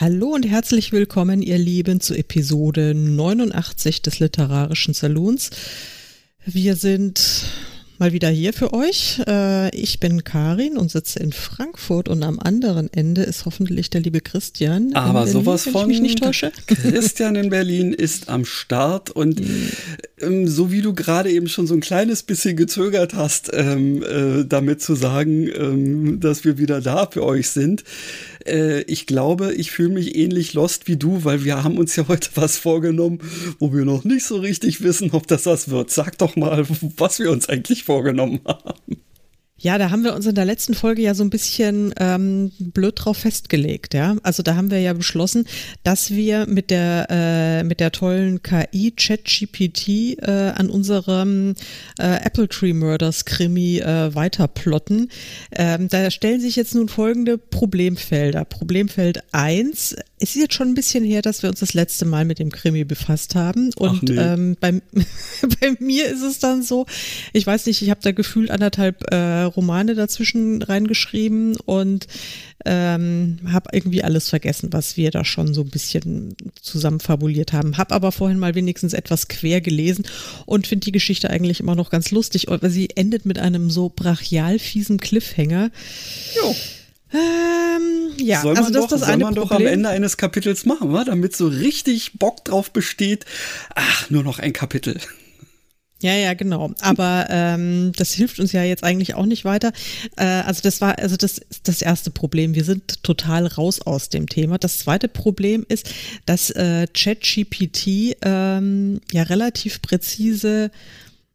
Hallo und herzlich willkommen, ihr Lieben, zu Episode 89 des Literarischen Salons. Wir sind mal wieder hier für euch. Äh, ich bin Karin und sitze in Frankfurt und am anderen Ende ist hoffentlich der liebe Christian. Aber Berlin, sowas von ich mich nicht täusche. Christian in Berlin ist am Start und ähm, so wie du gerade eben schon so ein kleines bisschen gezögert hast, ähm, äh, damit zu sagen, ähm, dass wir wieder da für euch sind, äh, ich glaube, ich fühle mich ähnlich lost wie du, weil wir haben uns ja heute was vorgenommen, wo wir noch nicht so richtig wissen, ob das was wird. Sag doch mal, was wir uns eigentlich vorgenommen haben. Ja, da haben wir uns in der letzten Folge ja so ein bisschen ähm, blöd drauf festgelegt, ja. Also da haben wir ja beschlossen, dass wir mit der äh, mit der tollen KI ChatGPT äh, an unserem äh, Apple Tree Murders Krimi äh, weiterplotten. Ähm, da stellen sich jetzt nun folgende Problemfelder. Problemfeld eins: Es ist jetzt schon ein bisschen her, dass wir uns das letzte Mal mit dem Krimi befasst haben. Und nee. ähm, bei, bei mir ist es dann so, ich weiß nicht, ich habe da gefühlt anderthalb äh, Romane dazwischen reingeschrieben und ähm, habe irgendwie alles vergessen, was wir da schon so ein bisschen zusammen fabuliert haben. Habe aber vorhin mal wenigstens etwas quer gelesen und finde die Geschichte eigentlich immer noch ganz lustig, weil sie endet mit einem so brachial fiesen Cliffhanger. Jo. Ähm, ja, soll man also das doch, das soll eine man doch am. Ende eines Kapitels machen, damit so richtig Bock drauf besteht. Ach, nur noch ein Kapitel. Ja, ja, genau. Aber ähm, das hilft uns ja jetzt eigentlich auch nicht weiter. Äh, also das war, also das ist das erste Problem. Wir sind total raus aus dem Thema. Das zweite Problem ist, dass äh, ChatGPT ähm, ja relativ präzise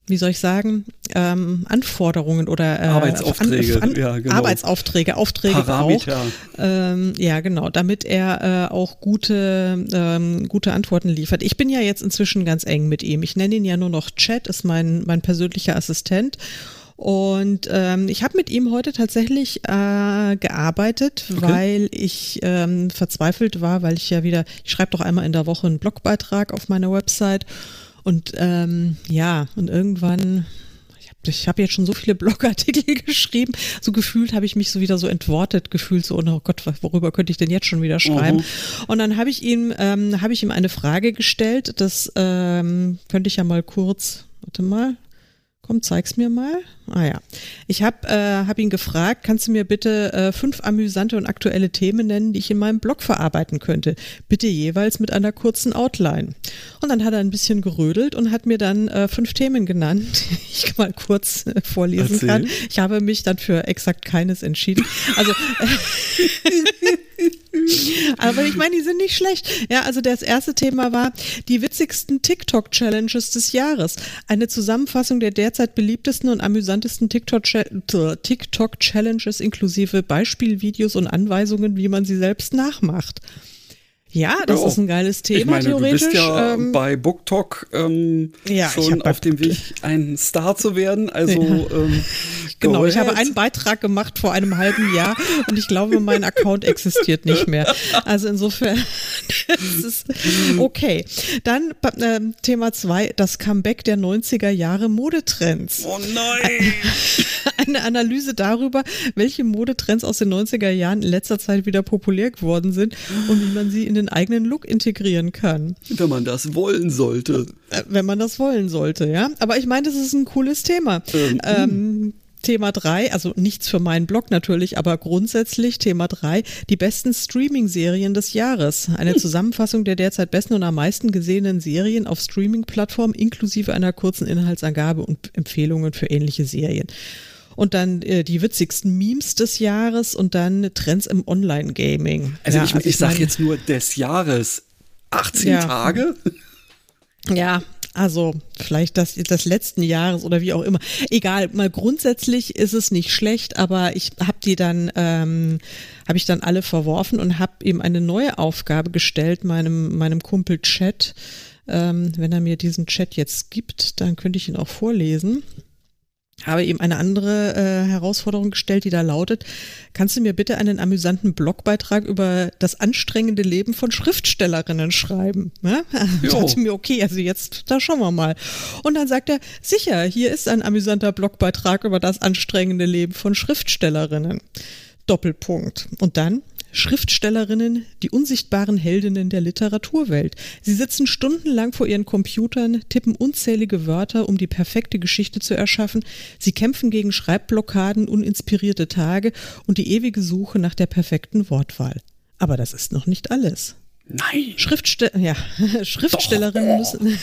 wie soll ich sagen, ähm, Anforderungen oder äh, Arbeitsaufträge, an, an, ja, genau. Arbeitsaufträge, Aufträge braucht. Parameter. Ähm, ja, genau, damit er äh, auch gute, ähm, gute Antworten liefert. Ich bin ja jetzt inzwischen ganz eng mit ihm. Ich nenne ihn ja nur noch Chat, ist mein, mein persönlicher Assistent. Und ähm, ich habe mit ihm heute tatsächlich äh, gearbeitet, Okay. weil ich ähm, verzweifelt war, weil ich ja wieder, ich schreibe doch einmal in der Woche einen Blogbeitrag auf meiner Website. Und ähm, ja, und irgendwann ich habe ich hab jetzt schon so viele Blogartikel geschrieben, so gefühlt habe ich mich so wieder so entwortet gefühlt, so, oh Gott, worüber könnte ich denn jetzt schon wieder schreiben? Mhm. Und dann habe ich ihm, ähm, habe ich ihm eine Frage gestellt, das ähm, könnte ich ja mal kurz, warte mal, komm, zeig's mir mal. Ah ja, ich habe äh, hab ihn gefragt, kannst du mir bitte äh, fünf amüsante und aktuelle Themen nennen, die ich in meinem Blog verarbeiten könnte? Bitte jeweils mit einer kurzen Outline. Und dann hat er ein bisschen gerödelt und hat mir dann äh, fünf Themen genannt, die ich mal kurz äh, vorlesen Erzähl. kann. Ich habe mich dann für exakt keines entschieden. Also aber ich meine, die sind nicht schlecht. Ja, also das erste Thema war die witzigsten TikTok-Challenges des Jahres. Eine Zusammenfassung der derzeit beliebtesten und amüsantesten TikTok-Cha- TikTok-Challenges inklusive Beispielvideos und Anweisungen, wie man sie selbst nachmacht. Ja, das Ja. ist ein geiles Thema, ich meine, du theoretisch. bist ja ähm, bei BookTok ähm, Ja, schon auf dem Weg, ein Star zu werden. Also ähm, Genau, ich habe einen Beitrag gemacht vor einem halben Jahr und ich glaube, mein Account existiert nicht mehr. Also insofern, das ist okay. Dann ähm, Thema zwei, das Comeback der 90er Jahre Modetrends. Oh nein! Eine Analyse darüber, welche Modetrends aus den 90er Jahren in letzter Zeit wieder populär geworden sind und wie man sie in den eigenen Look integrieren kann, Wenn man das wollen sollte. äh, wenn man das wollen sollte, ja. Aber ich meine, das ist ein cooles Thema. Ähm, Ähm, Thema drei, also nichts für meinen Blog natürlich, aber grundsätzlich Thema drei, die besten Streaming-Serien des Jahres. Eine Zusammenfassung der derzeit besten und am meisten gesehenen Serien auf Streaming-Plattformen inklusive einer kurzen Inhaltsangabe und Empfehlungen für ähnliche Serien. Und dann äh, die witzigsten Memes des Jahres und dann Trends im Online-Gaming. Also Ja, ich, ich sag mein- jetzt nur des Jahres. 18 Ja. Tage? Ja, also vielleicht das des letzten Jahres oder wie auch immer. Egal, mal grundsätzlich ist es nicht schlecht, aber ich habe die dann ähm, habe ich dann alle verworfen und habe ihm eine neue Aufgabe gestellt, meinem meinem Kumpel Chat Ähm, wenn er mir diesen Chat jetzt gibt, dann könnte ich ihn auch vorlesen habe ihm eine andere äh, Herausforderung gestellt, die da lautet, kannst du mir bitte einen amüsanten Blogbeitrag über das anstrengende Leben von Schriftstellerinnen schreiben? Ja? Ich dachte mir, okay, also jetzt, da schauen wir mal. Und dann sagt er, sicher, hier ist ein amüsanter Blogbeitrag über das anstrengende Leben von Schriftstellerinnen. Doppelpunkt. Und dann Schriftstellerinnen, die unsichtbaren Heldinnen der Literaturwelt. Sie sitzen stundenlang vor ihren Computern, tippen unzählige Wörter, um die perfekte Geschichte zu erschaffen. Sie kämpfen gegen Schreibblockaden, uninspirierte Tage und die ewige Suche nach der perfekten Wortwahl. Aber das ist noch nicht alles. Nein. Schriftste ja, Schriftstellerinnen müssen,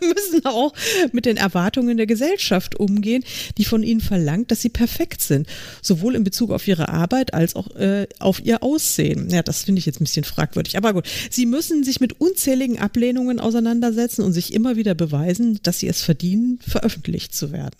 müssen auch mit den Erwartungen der Gesellschaft umgehen, die von ihnen verlangt, dass sie perfekt sind. Sowohl in Bezug auf ihre Arbeit als auch äh, auf ihr Aussehen. Ja, das finde ich jetzt ein bisschen fragwürdig. Aber gut, sie müssen sich mit unzähligen Ablehnungen auseinandersetzen und sich immer wieder beweisen, dass sie es verdienen, veröffentlicht zu werden.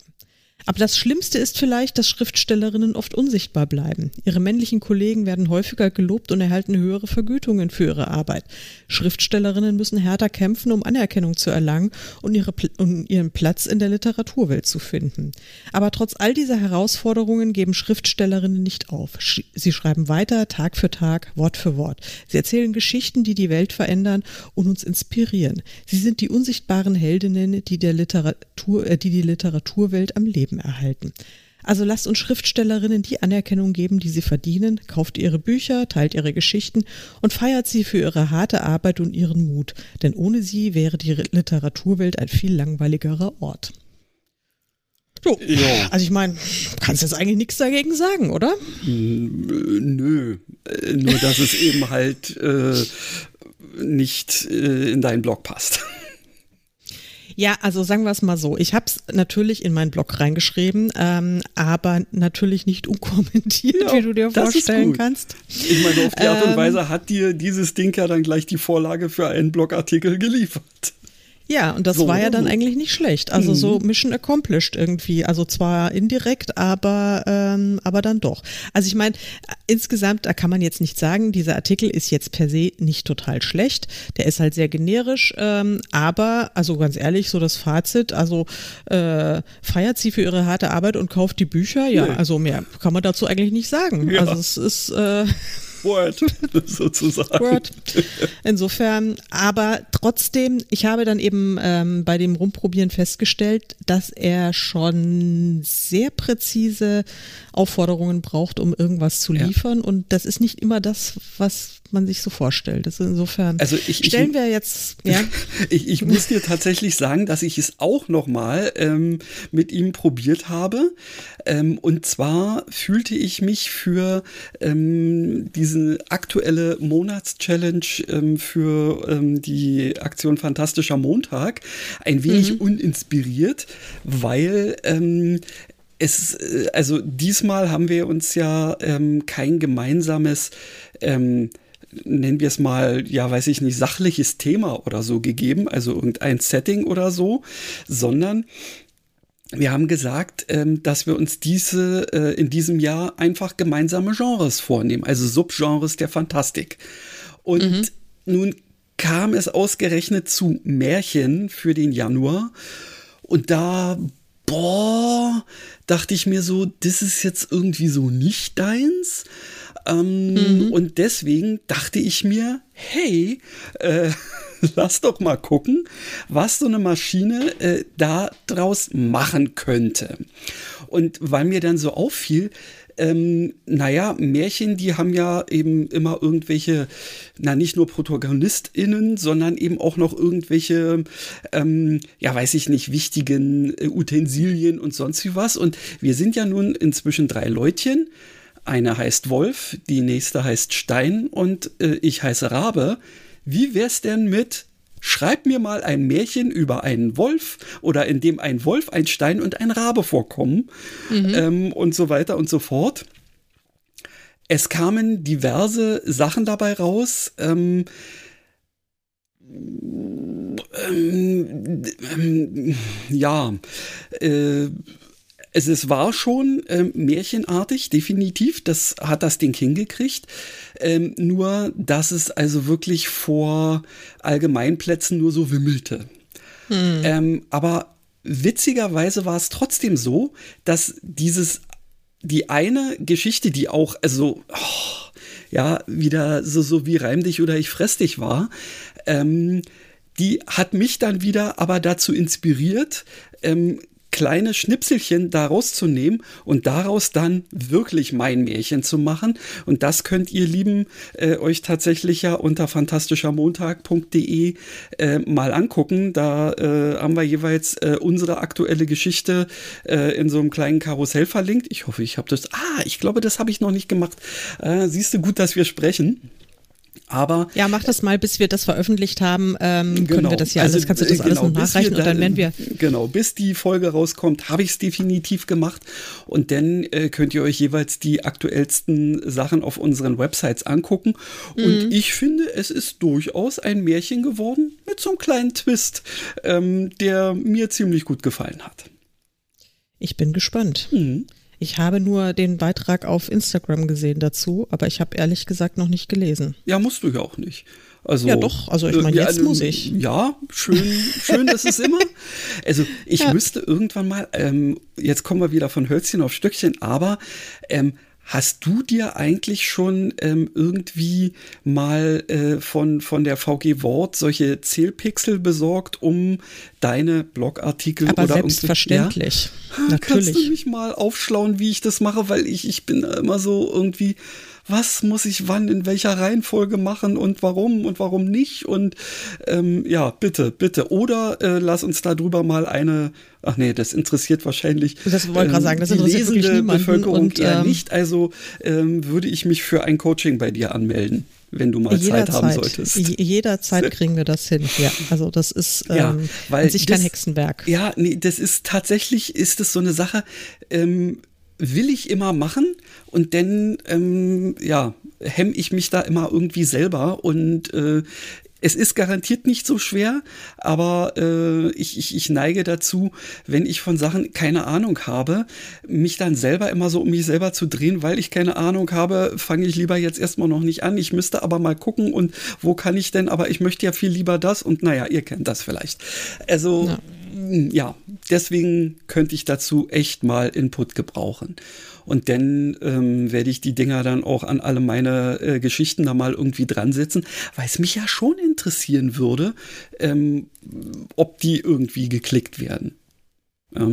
Aber das Schlimmste ist vielleicht, dass Schriftstellerinnen oft unsichtbar bleiben. Ihre männlichen Kollegen werden häufiger gelobt und erhalten höhere Vergütungen für ihre Arbeit. Schriftstellerinnen müssen härter kämpfen, um Anerkennung zu erlangen und, ihre, und ihren Platz in der Literaturwelt zu finden. Aber trotz all dieser Herausforderungen geben Schriftstellerinnen nicht auf. Sie schreiben weiter, Tag für Tag, Wort für Wort. Sie erzählen Geschichten, die die Welt verändern und uns inspirieren. Sie sind die unsichtbaren Heldinnen, die, der Literatur, äh, die die Literaturwelt am Leben Leben erhalten. Also lasst uns Schriftstellerinnen die Anerkennung geben, die sie verdienen, kauft ihre Bücher, teilt ihre Geschichten und feiert sie für ihre harte Arbeit und ihren Mut, denn ohne sie wäre die Literaturwelt ein viel langweiligerer Ort. So. Ja. Also ich meine, kannst jetzt eigentlich nichts dagegen sagen, oder? Nö, äh, nur dass es eben halt äh, nicht äh, in deinen Blog passt. Ja, also sagen wir es mal so. Ich habe es natürlich in meinen Blog reingeschrieben, ähm, aber natürlich nicht unkommentiert, ja, wie du dir vorstellen kannst. Ich meine, auf die Art und ähm, Weise hat dir dieses Ding ja dann gleich die Vorlage für einen Blogartikel geliefert. Ja, und das so war ja dann so. eigentlich nicht schlecht. Also mhm. so Mission accomplished irgendwie. Also zwar indirekt, aber, ähm, aber dann doch. Also ich meine, insgesamt, da kann man jetzt nicht sagen, dieser Artikel ist jetzt per se nicht total schlecht. Der ist halt sehr generisch, ähm, aber, also ganz ehrlich, so das Fazit, also äh, feiert sie für ihre harte Arbeit und kauft die Bücher? Ja, nee. also mehr kann man dazu eigentlich nicht sagen. Ja. Also es ist äh, Word sozusagen. Word. Insofern, aber trotzdem, ich habe dann eben ähm, bei dem Rumprobieren festgestellt, dass er schon sehr präzise Aufforderungen braucht, um irgendwas zu liefern. Ja. Und das ist nicht immer das, was man sich so vorstellt. Das insofern also ich, stellen ich, wir jetzt. Ja. ich, ich muss dir tatsächlich sagen, dass ich es auch noch mal ähm, mit ihm probiert habe. Ähm, und zwar fühlte ich mich für ähm, diese aktuelle Monatschallenge ähm, für ähm, die Aktion Fantastischer Montag ein wenig mhm. uninspiriert, weil ähm, es, äh, also diesmal haben wir uns ja ähm, kein gemeinsames ähm, nennen wir es mal, ja, weiß ich nicht, sachliches Thema oder so gegeben, also irgendein Setting oder so, sondern wir haben gesagt, ähm, dass wir uns diese äh, in diesem Jahr einfach gemeinsame Genres vornehmen, also Subgenres der Fantastik. Und mhm. nun kam es ausgerechnet zu Märchen für den Januar und da boah, dachte ich mir so, das ist jetzt irgendwie so nicht deins. Ähm, mhm. Und deswegen dachte ich mir, hey, äh, lass doch mal gucken, was so eine Maschine äh, da draus machen könnte. Und weil mir dann so auffiel, ähm, naja, Märchen, die haben ja eben immer irgendwelche, na nicht nur ProtagonistInnen, sondern eben auch noch irgendwelche, ähm, ja weiß ich nicht, wichtigen äh, Utensilien und sonst wie was. Und wir sind ja nun inzwischen drei Leutchen. Eine heißt Wolf, die nächste heißt Stein und äh, ich heiße Rabe. Wie wär's denn mit Schreib mir mal ein Märchen über einen Wolf oder in dem ein Wolf, ein Stein und ein Rabe vorkommen mhm. ähm, und so weiter und so fort. Es kamen diverse Sachen dabei raus. Ähm, ähm, ähm ja, äh, Es, es war schon ähm, märchenartig, definitiv. Das hat das Ding hingekriegt. Ähm, nur, dass es also wirklich vor Allgemeinplätzen nur so wimmelte. Hm. Ähm, aber witzigerweise war es trotzdem so, dass dieses, die eine Geschichte, die auch, also, oh, ja, wieder so, so wie Reim dich oder ich fress dich war, ähm, die hat mich dann wieder aber dazu inspiriert, ähm, kleine Schnipselchen daraus zu nehmen und daraus dann wirklich mein Märchen zu machen. Und das könnt ihr lieben äh, euch tatsächlich ja unter fantastischermontag.de äh, mal angucken. Da äh, haben wir jeweils äh, unsere aktuelle Geschichte äh, in so einem kleinen Karussell verlinkt. Ich hoffe, ich habe das. Ah, ich glaube, das habe ich noch nicht gemacht. Äh, siehst du gut, dass wir sprechen. Aber ja, mach das mal, bis wir das veröffentlicht haben, ähm, genau. können wir das ja also, alles, kannst du das genau, alles noch nachreichen und dann werden wir. Genau, bis die Folge rauskommt, habe ich es definitiv gemacht. Und dann äh, könnt ihr euch jeweils die aktuellsten Sachen auf unseren Websites angucken. Und mhm. ich finde, es ist durchaus ein Märchen geworden mit so einem kleinen Twist, ähm, der mir ziemlich gut gefallen hat. Ich bin gespannt. Mhm. Ich habe nur den Beitrag auf Instagram gesehen dazu, aber ich habe ehrlich gesagt noch nicht gelesen. Ja, musst du ja auch nicht. Also, ja, doch, also ich meine, jetzt ja, muss ich. Ja, schön, schön, dass es immer. Also ich ja. müsste irgendwann mal, ähm, jetzt kommen wir wieder von Hölzchen auf Stöckchen, aber ähm, Hast du dir eigentlich schon ähm, irgendwie mal äh, von, von der VG Wort solche Zählpixel besorgt, um deine Blogartikel Aber oder selbstverständlich. Ja? Natürlich. Kannst du mich mal aufschlauen, wie ich das mache, weil ich, ich bin immer so irgendwie was muss ich wann in welcher Reihenfolge machen und warum und warum nicht. Und ähm, ja, bitte, bitte. Oder äh, lass uns darüber mal eine, ach nee, das interessiert wahrscheinlich das wollte ähm, gerade sagen, das die lesende Bevölkerung und, eher ähm, nicht. Also ähm, würde ich mich für ein Coaching bei dir anmelden wenn du mal Zeit haben solltest. Jederzeit kriegen wir das hin. Ja, also das ist ähm, ja, weil sich das, kein Hexenwerk. Ja, nee, das ist tatsächlich ist es so eine Sache. Ähm, will ich immer machen und dann, ähm, ja, hemme ich mich da immer irgendwie selber und äh, es ist garantiert nicht so schwer, aber äh, ich, ich, ich neige dazu, wenn ich von Sachen keine Ahnung habe, mich dann selber immer so um mich selber zu drehen, weil ich keine Ahnung habe, fange ich lieber jetzt erstmal noch nicht an. Ich müsste aber mal gucken und wo kann ich denn, aber ich möchte ja viel lieber das und naja, ihr kennt das vielleicht. Also. Ja ja, deswegen könnte ich dazu echt mal Input gebrauchen. Und dann ähm, werde ich die Dinger dann auch an alle meine äh, Geschichten da mal irgendwie dran setzen, weil es mich ja schon interessieren würde, ähm, ob die irgendwie geklickt werden. Ja.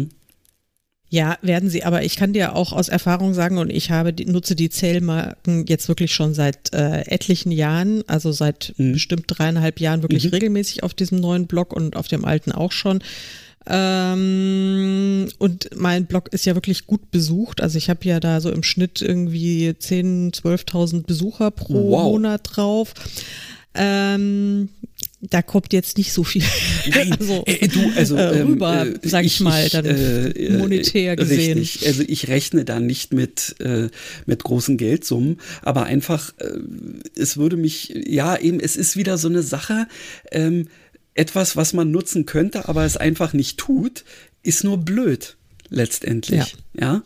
Ja, werden sie, aber ich kann dir auch aus Erfahrung sagen, und ich habe die, nutze die Zählmarken jetzt wirklich schon seit äh, etlichen Jahren, also seit mhm. bestimmt dreieinhalb Jahren wirklich mhm. regelmäßig auf diesem neuen Blog und auf dem alten auch schon. Ähm, und mein Blog ist ja wirklich gut besucht. Also ich habe ja da so im Schnitt irgendwie 10.000, 12.000 Besucher pro wow. Monat drauf. Ähm, da kommt jetzt nicht so viel Nein, also, äh, du, also, äh, rüber, ähm, sag ich, ich mal, dann äh, monetär gesehen. Richtig. Also ich rechne da nicht mit, äh, mit großen Geldsummen, aber einfach, äh, es würde mich, ja, eben, es ist wieder so eine Sache, ähm, etwas, was man nutzen könnte, aber es einfach nicht tut, ist nur blöd letztendlich. Ja. ja?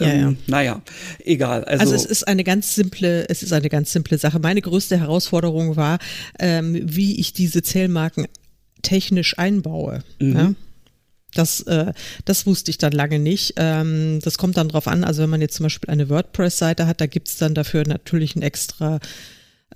Ja, ja. Ähm, naja, egal. Also, also, es ist eine ganz simple, es ist eine ganz simple Sache. Meine größte Herausforderung war, ähm, wie ich diese Zählmarken technisch einbaue. Mhm. Ja? Das, äh, das wusste ich dann lange nicht. Ähm, das kommt dann drauf an, also wenn man jetzt zum Beispiel eine WordPress-Seite hat, da gibt's dann dafür natürlich ein extra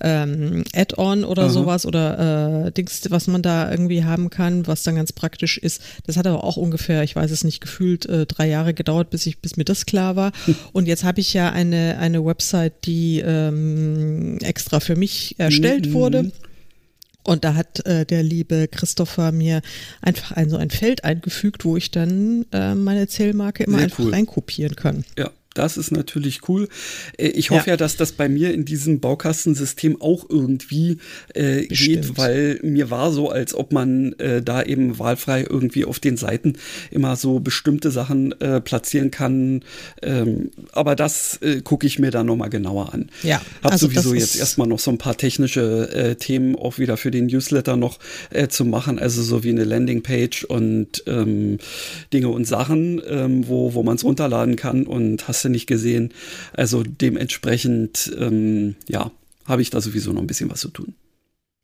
ähm, Add-on oder Aha. sowas oder äh, Dings, was man da irgendwie haben kann, was dann ganz praktisch ist. Das hat aber auch ungefähr, ich weiß es nicht, gefühlt äh, drei Jahre gedauert, bis ich, bis mir das klar war. Und jetzt habe ich ja eine eine Website, die ähm, extra für mich erstellt mhm. wurde. Und da hat äh, der liebe Christopher mir einfach ein so ein Feld eingefügt, wo ich dann äh, meine Zählmarke immer Sehr einfach cool. reinkopieren kann. Ja, Das ist natürlich cool. Äh, ich hoffe ja. ja, dass das bei mir in diesem Baukastensystem auch irgendwie äh, geht, weil mir war so, als ob man äh, da eben wahlfrei irgendwie auf den Seiten immer so bestimmte Sachen äh, platzieren kann. Ähm, aber das äh, gucke ich mir dann nochmal genauer an. Ja. Hab also sowieso jetzt erstmal noch so ein paar technische äh, Themen auch wieder für den Newsletter noch zu machen, also so wie eine Landingpage und ähm, Dinge und Sachen, ähm, wo, wo man es runterladen kann und hast du nicht gesehen. Also dementsprechend, ähm, ja, habe ich da sowieso noch ein bisschen was zu tun.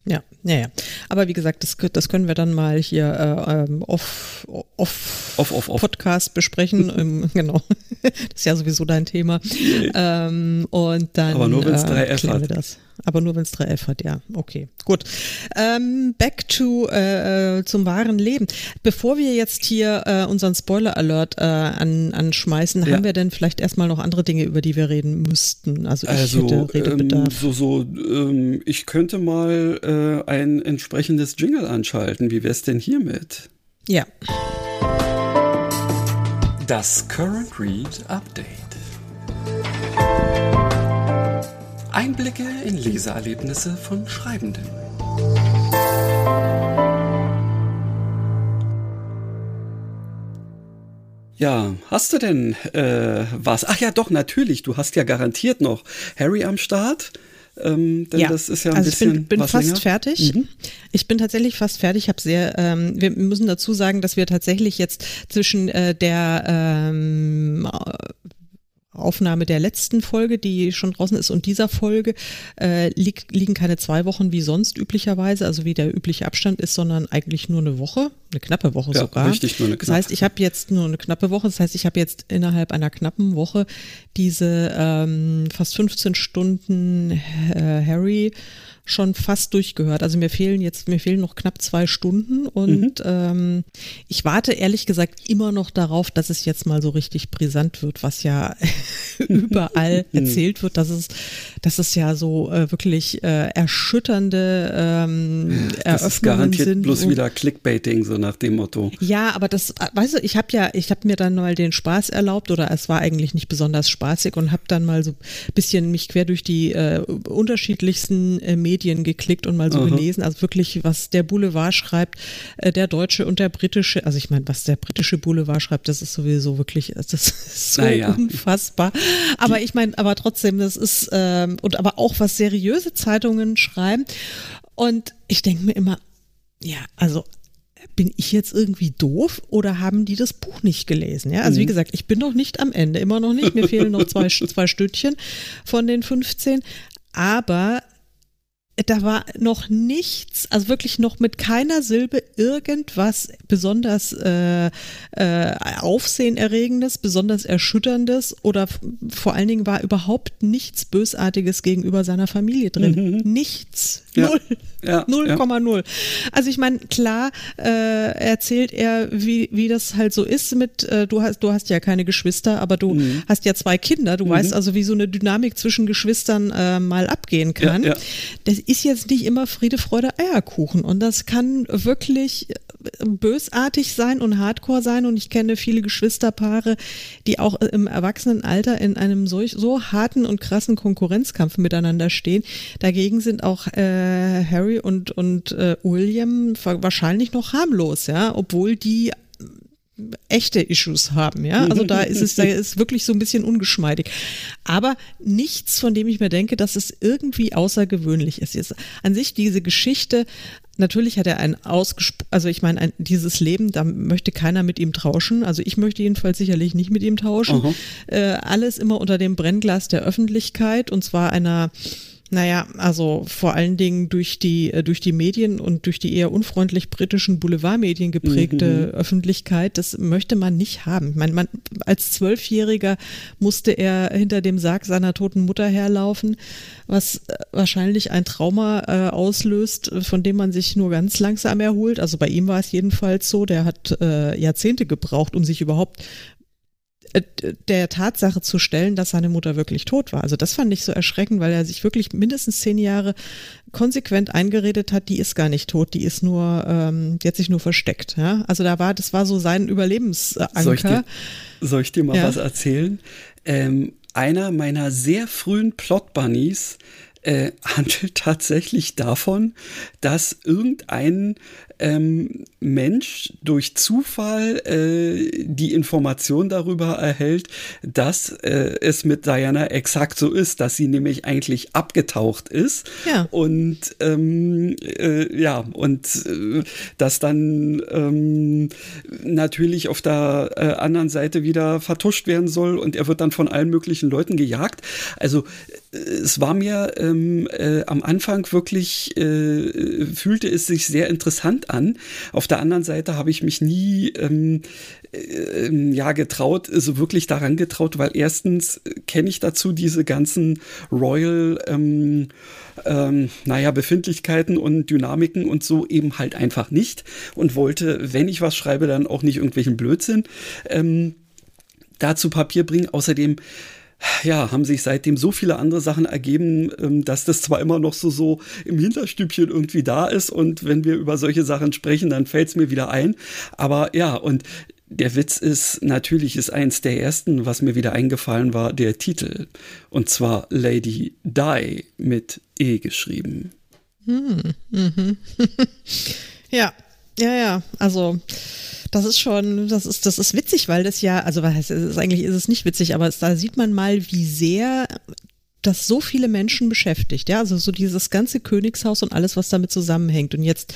Ja, ja, ja. Aber wie gesagt, das, das können wir dann mal hier äh, ähm, off, off, off, off, off. Podcast besprechen. ähm, genau. das ist ja sowieso dein Thema. Ähm, und dann Aber nur wenn es 3F äh, hat. Wir das. Aber nur wenn es 3F hat, ja. Okay, gut. Ähm, back to äh, äh, zum wahren Leben. Bevor wir jetzt hier äh, unseren Spoiler-Alert äh, an, anschmeißen, ja. haben wir denn vielleicht erstmal noch andere Dinge, über die wir reden müssten? Also ich also, hätte Redebedarf. Ähm, so, so, ähm, ich könnte mal äh, ein entsprechendes Jingle anschalten. Wie wäre es denn hiermit? Ja. Das Current Read Update. Einblicke in Leseerlebnisse von Schreibenden. Ja, hast du denn äh, was? Ach ja, doch, natürlich. Du hast ja garantiert noch Harry am Start. Ähm, denn ja. das ist ja ein also bisschen. Ich bin, bin fast länger. fertig. Mhm. Ich bin tatsächlich fast fertig. Ich habe sehr. Ähm, wir müssen dazu sagen, dass wir tatsächlich jetzt zwischen äh, der ähm, Aufnahme der letzten Folge, die schon draußen ist, und dieser Folge äh, li liegen keine zwei Wochen wie sonst üblicherweise, also wie der übliche Abstand ist, sondern eigentlich nur eine Woche, eine knappe Woche ja, sogar. Richtig, nur eine knappe. Das heißt, ich habe jetzt nur eine knappe Woche, das heißt, ich habe jetzt innerhalb einer knappen Woche diese ähm, fast 15 Stunden äh, Harry schon fast durchgehört. Also mir fehlen jetzt, mir fehlen noch knapp zwei Stunden und mhm. ähm, ich warte ehrlich gesagt immer noch darauf, dass es jetzt mal so richtig brisant wird, was ja überall mhm. erzählt wird, dass es, dass es ja so äh, wirklich äh, erschütternde ähm, das Eröffnungen ist garantiert sind. Bloß wieder Clickbaiting, so nach dem Motto. Ja, aber das, äh, weißt du, ich habe ja, ich habe mir dann mal den Spaß erlaubt oder es war eigentlich nicht besonders spaßig und habe dann mal so ein bisschen mich quer durch die äh, unterschiedlichsten äh, Medien geklickt und mal so Aha. gelesen. Also wirklich, was der Boulevard schreibt, äh, der deutsche und der britische, also ich meine, was der britische Boulevard schreibt, das ist sowieso wirklich, das ist so naja. unfassbar. Aber ich meine, aber trotzdem, das ist, ähm, und aber auch was seriöse Zeitungen schreiben. Und ich denke mir immer, ja, also bin ich jetzt irgendwie doof oder haben die das Buch nicht gelesen? Ja, also wie mhm. gesagt, ich bin noch nicht am Ende, immer noch nicht. Mir fehlen noch zwei, zwei Stückchen von den 15. Aber da war noch nichts, also wirklich noch mit keiner Silbe irgendwas besonders äh, äh, Aufsehenerregendes, besonders Erschütterndes oder vor allen Dingen war überhaupt nichts Bösartiges gegenüber seiner Familie drin. Mhm. Nichts. Null. Ja. 0,0. Ja. Also ich meine, klar äh, erzählt er, wie, wie das halt so ist mit, äh, du hast, du hast ja keine Geschwister, aber du mhm. hast ja zwei Kinder. Du mhm. weißt also, wie so eine Dynamik zwischen Geschwistern äh, mal abgehen kann. Ja, ja. Das ist jetzt nicht immer Friede, Freude, Eierkuchen. Und das kann wirklich äh, bösartig sein und hardcore sein. Und ich kenne viele Geschwisterpaare, die auch im Erwachsenenalter in einem solch, so harten und krassen Konkurrenzkampf miteinander stehen. Dagegen sind auch äh, Harry und, und äh, William wahrscheinlich noch harmlos, ja, obwohl die echte Issues haben, ja. Also da ist es, da ist wirklich so ein bisschen ungeschmeidig. Aber nichts, von dem ich mir denke, dass es irgendwie außergewöhnlich ist. Jetzt an sich diese Geschichte, natürlich hat er ein ausgesprochen, also ich meine, ein, dieses Leben, da möchte keiner mit ihm tauschen. Also ich möchte jedenfalls sicherlich nicht mit ihm tauschen. Äh, alles immer unter dem Brennglas der Öffentlichkeit und zwar einer naja, also vor allen Dingen durch die, äh, durch die Medien und durch die eher unfreundlich britischen Boulevardmedien geprägte mhm. Öffentlichkeit, das möchte man nicht haben. Ich meine, man, als Zwölfjähriger musste er hinter dem Sarg seiner toten Mutter herlaufen, was äh, wahrscheinlich ein Trauma äh, auslöst, von dem man sich nur ganz langsam erholt. Also bei ihm war es jedenfalls so, der hat äh, Jahrzehnte gebraucht, um sich überhaupt der Tatsache zu stellen, dass seine Mutter wirklich tot war. Also das fand ich so erschreckend, weil er sich wirklich mindestens zehn Jahre konsequent eingeredet hat, die ist gar nicht tot, die ist nur, ähm, die hat sich nur versteckt. Ja? Also da war, das war so sein Überlebensanker. Soll ich dir, soll ich dir mal ja. was erzählen? Ähm, einer meiner sehr frühen Plot-Bunnies äh, handelt tatsächlich davon, dass irgendein ähm, Mensch durch Zufall äh, die Information darüber erhält, dass äh, es mit Diana exakt so ist, dass sie nämlich eigentlich abgetaucht ist. Ja. Und ähm, äh, ja, und äh, dass dann ähm, natürlich auf der äh, anderen Seite wieder vertuscht werden soll und er wird dann von allen möglichen Leuten gejagt. Also äh, es war mir ähm, äh, am Anfang wirklich, äh, fühlte es sich sehr interessant an. Auf der anderen Seite habe ich mich nie ähm, äh, ja getraut, so wirklich daran getraut, weil erstens kenne ich dazu diese ganzen Royal ähm, ähm, naja, Befindlichkeiten und Dynamiken und so eben halt einfach nicht und wollte, wenn ich was schreibe, dann auch nicht irgendwelchen Blödsinn ähm, da Papier bringen. Außerdem ja, haben sich seitdem so viele andere Sachen ergeben, ähm, dass das zwar immer noch so, so im Hinterstübchen irgendwie da ist und wenn wir über solche Sachen sprechen, dann fällt es mir wieder ein. Aber ja, und der Witz ist, natürlich ist eins der ersten, was mir wieder eingefallen war, der Titel. Und zwar Lady Di mit E geschrieben. Hm, mhm. ja, ja, ja, also das ist schon, das ist, das ist witzig, weil das ja, also was heißt, ist, eigentlich ist es nicht witzig, aber es, da sieht man mal, wie sehr das so viele Menschen beschäftigt, ja, also so dieses ganze Königshaus und alles, was damit zusammenhängt. Und jetzt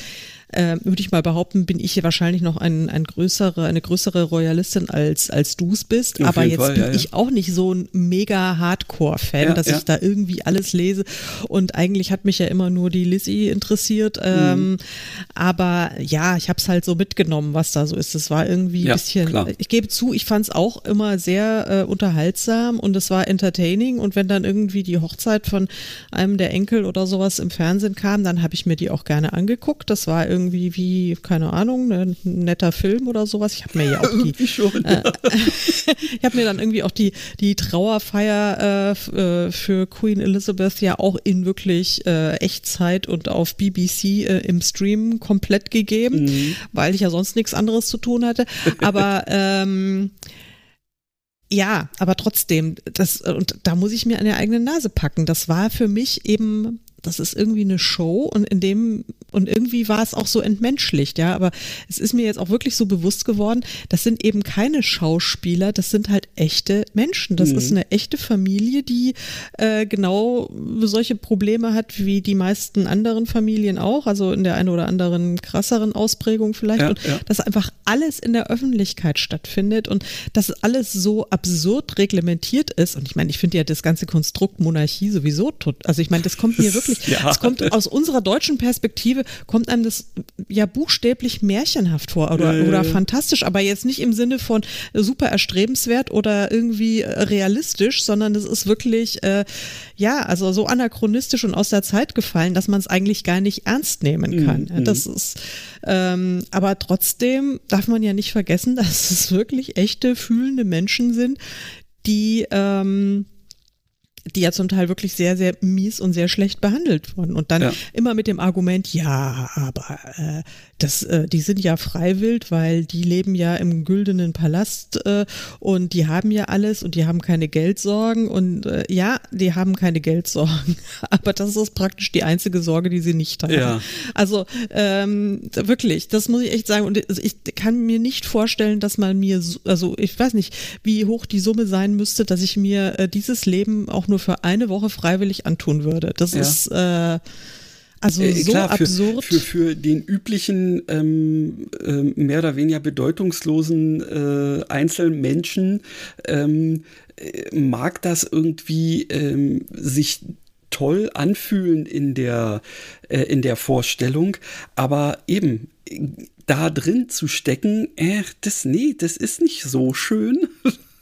äh, würde ich mal behaupten, bin ich hier wahrscheinlich noch ein, ein größere, eine größere Royalistin als, als du es bist. Auf Aber jetzt Fall, bin ja, ich auch nicht so ein mega Hardcore-Fan, ja, dass ich da irgendwie alles lese. Und eigentlich hat mich ja immer nur die Lizzie interessiert. Ähm, mhm. Aber ja, ich habe es halt so mitgenommen, was da so ist. Es war irgendwie ein bisschen, klar. ich gebe zu, ich fand es auch immer sehr äh, unterhaltsam und es war entertaining. Und wenn dann irgendwie die Hochzeit von einem der Enkel oder sowas im Fernsehen kam, dann habe ich mir die auch gerne angeguckt. Das war irgendwie irgendwie wie, keine Ahnung, ne, ein netter Film oder sowas. Ich habe mir ja auch die, schon, äh, ich habe mir dann irgendwie auch die, die Trauerfeier äh, äh, für Queen Elizabeth ja auch in wirklich äh, Echtzeit und auf BBC äh, im Stream komplett gegeben, mhm. weil ich ja sonst nichts anderes zu tun hatte. Aber ähm, ja, aber trotzdem, das, und da muss ich mir an der eigene Nase packen. Das war für mich eben das ist irgendwie eine Show und in dem und irgendwie war es auch so entmenschlicht, ja, aber es ist mir jetzt auch wirklich so bewusst geworden, das sind eben keine Schauspieler, das sind halt echte Menschen. Das mhm. ist eine echte Familie, die äh, genau solche Probleme hat wie die meisten anderen Familien auch, also in der einen oder anderen krasseren Ausprägung vielleicht ja, und ja. dass einfach alles in der Öffentlichkeit stattfindet und dass alles so absurd reglementiert ist und ich meine, ich finde ja das ganze Konstrukt Monarchie sowieso tot, also ich meine, das kommt mir wirklich ja. Es kommt aus unserer deutschen Perspektive, kommt einem das ja buchstäblich märchenhaft vor oder, ja, oder fantastisch, aber jetzt nicht im Sinne von super erstrebenswert oder irgendwie realistisch, sondern es ist wirklich, äh, ja, also so anachronistisch und aus der Zeit gefallen, dass man es eigentlich gar nicht ernst nehmen kann. Mhm. Das ist, ähm, aber trotzdem darf man ja nicht vergessen, dass es wirklich echte, fühlende Menschen sind, die, ähm, die ja zum Teil wirklich sehr, sehr mies und sehr schlecht behandelt wurden. Und dann ja. immer mit dem Argument, ja, aber äh, das, äh, die sind ja freiwillig, weil die leben ja im güldenen Palast äh, und die haben ja alles und die haben keine Geldsorgen und äh, ja, die haben keine Geldsorgen, aber das ist praktisch die einzige Sorge, die sie nicht haben. Ja. Also ähm, wirklich, das muss ich echt sagen und ich kann mir nicht vorstellen, dass man mir, so, also ich weiß nicht, wie hoch die Summe sein müsste, dass ich mir äh, dieses Leben auch nur für eine Woche freiwillig antun würde. Das ja. ist äh, also äh, so klar, absurd. Für, für, den üblichen, ähm, äh, mehr oder weniger bedeutungslosen äh, Einzelmenschen ähm, äh, mag das irgendwie ähm, sich toll anfühlen in der, äh, in der Vorstellung, aber eben da drin zu stecken, äh, das, nee, das ist nicht so schön.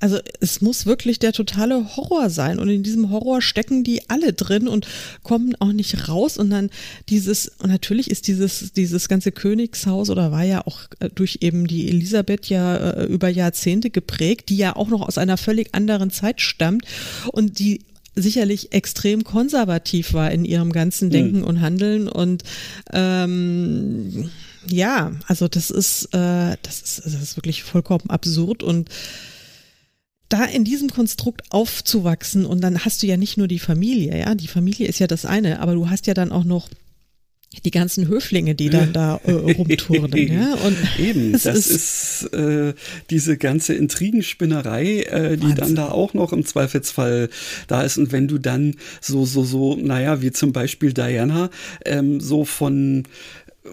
Also es muss wirklich der totale Horror sein und in diesem Horror stecken die alle drin und kommen auch nicht raus und dann dieses und natürlich ist dieses dieses ganze Königshaus oder war ja auch äh, durch eben die Elisabeth ja äh, über Jahrzehnte geprägt, die ja auch noch aus einer völlig anderen Zeit stammt und die sicherlich extrem konservativ war in ihrem ganzen Denken mhm. und Handeln und ähm, ja, also das ist, äh, das ist, das ist wirklich vollkommen absurd und da in diesem Konstrukt aufzuwachsen und dann hast du ja nicht nur die Familie, ja, die Familie ist ja das eine, aber du hast ja dann auch noch die ganzen Höflinge, die dann da äh, rumturnen. ja? Und Eben, das ist, ist äh, diese ganze Intrigenspinnerei, äh, die Wahnsinn. dann da auch noch im Zweifelsfall da ist. Und wenn du dann so, so, so, naja, wie zum Beispiel Diana, ähm, so von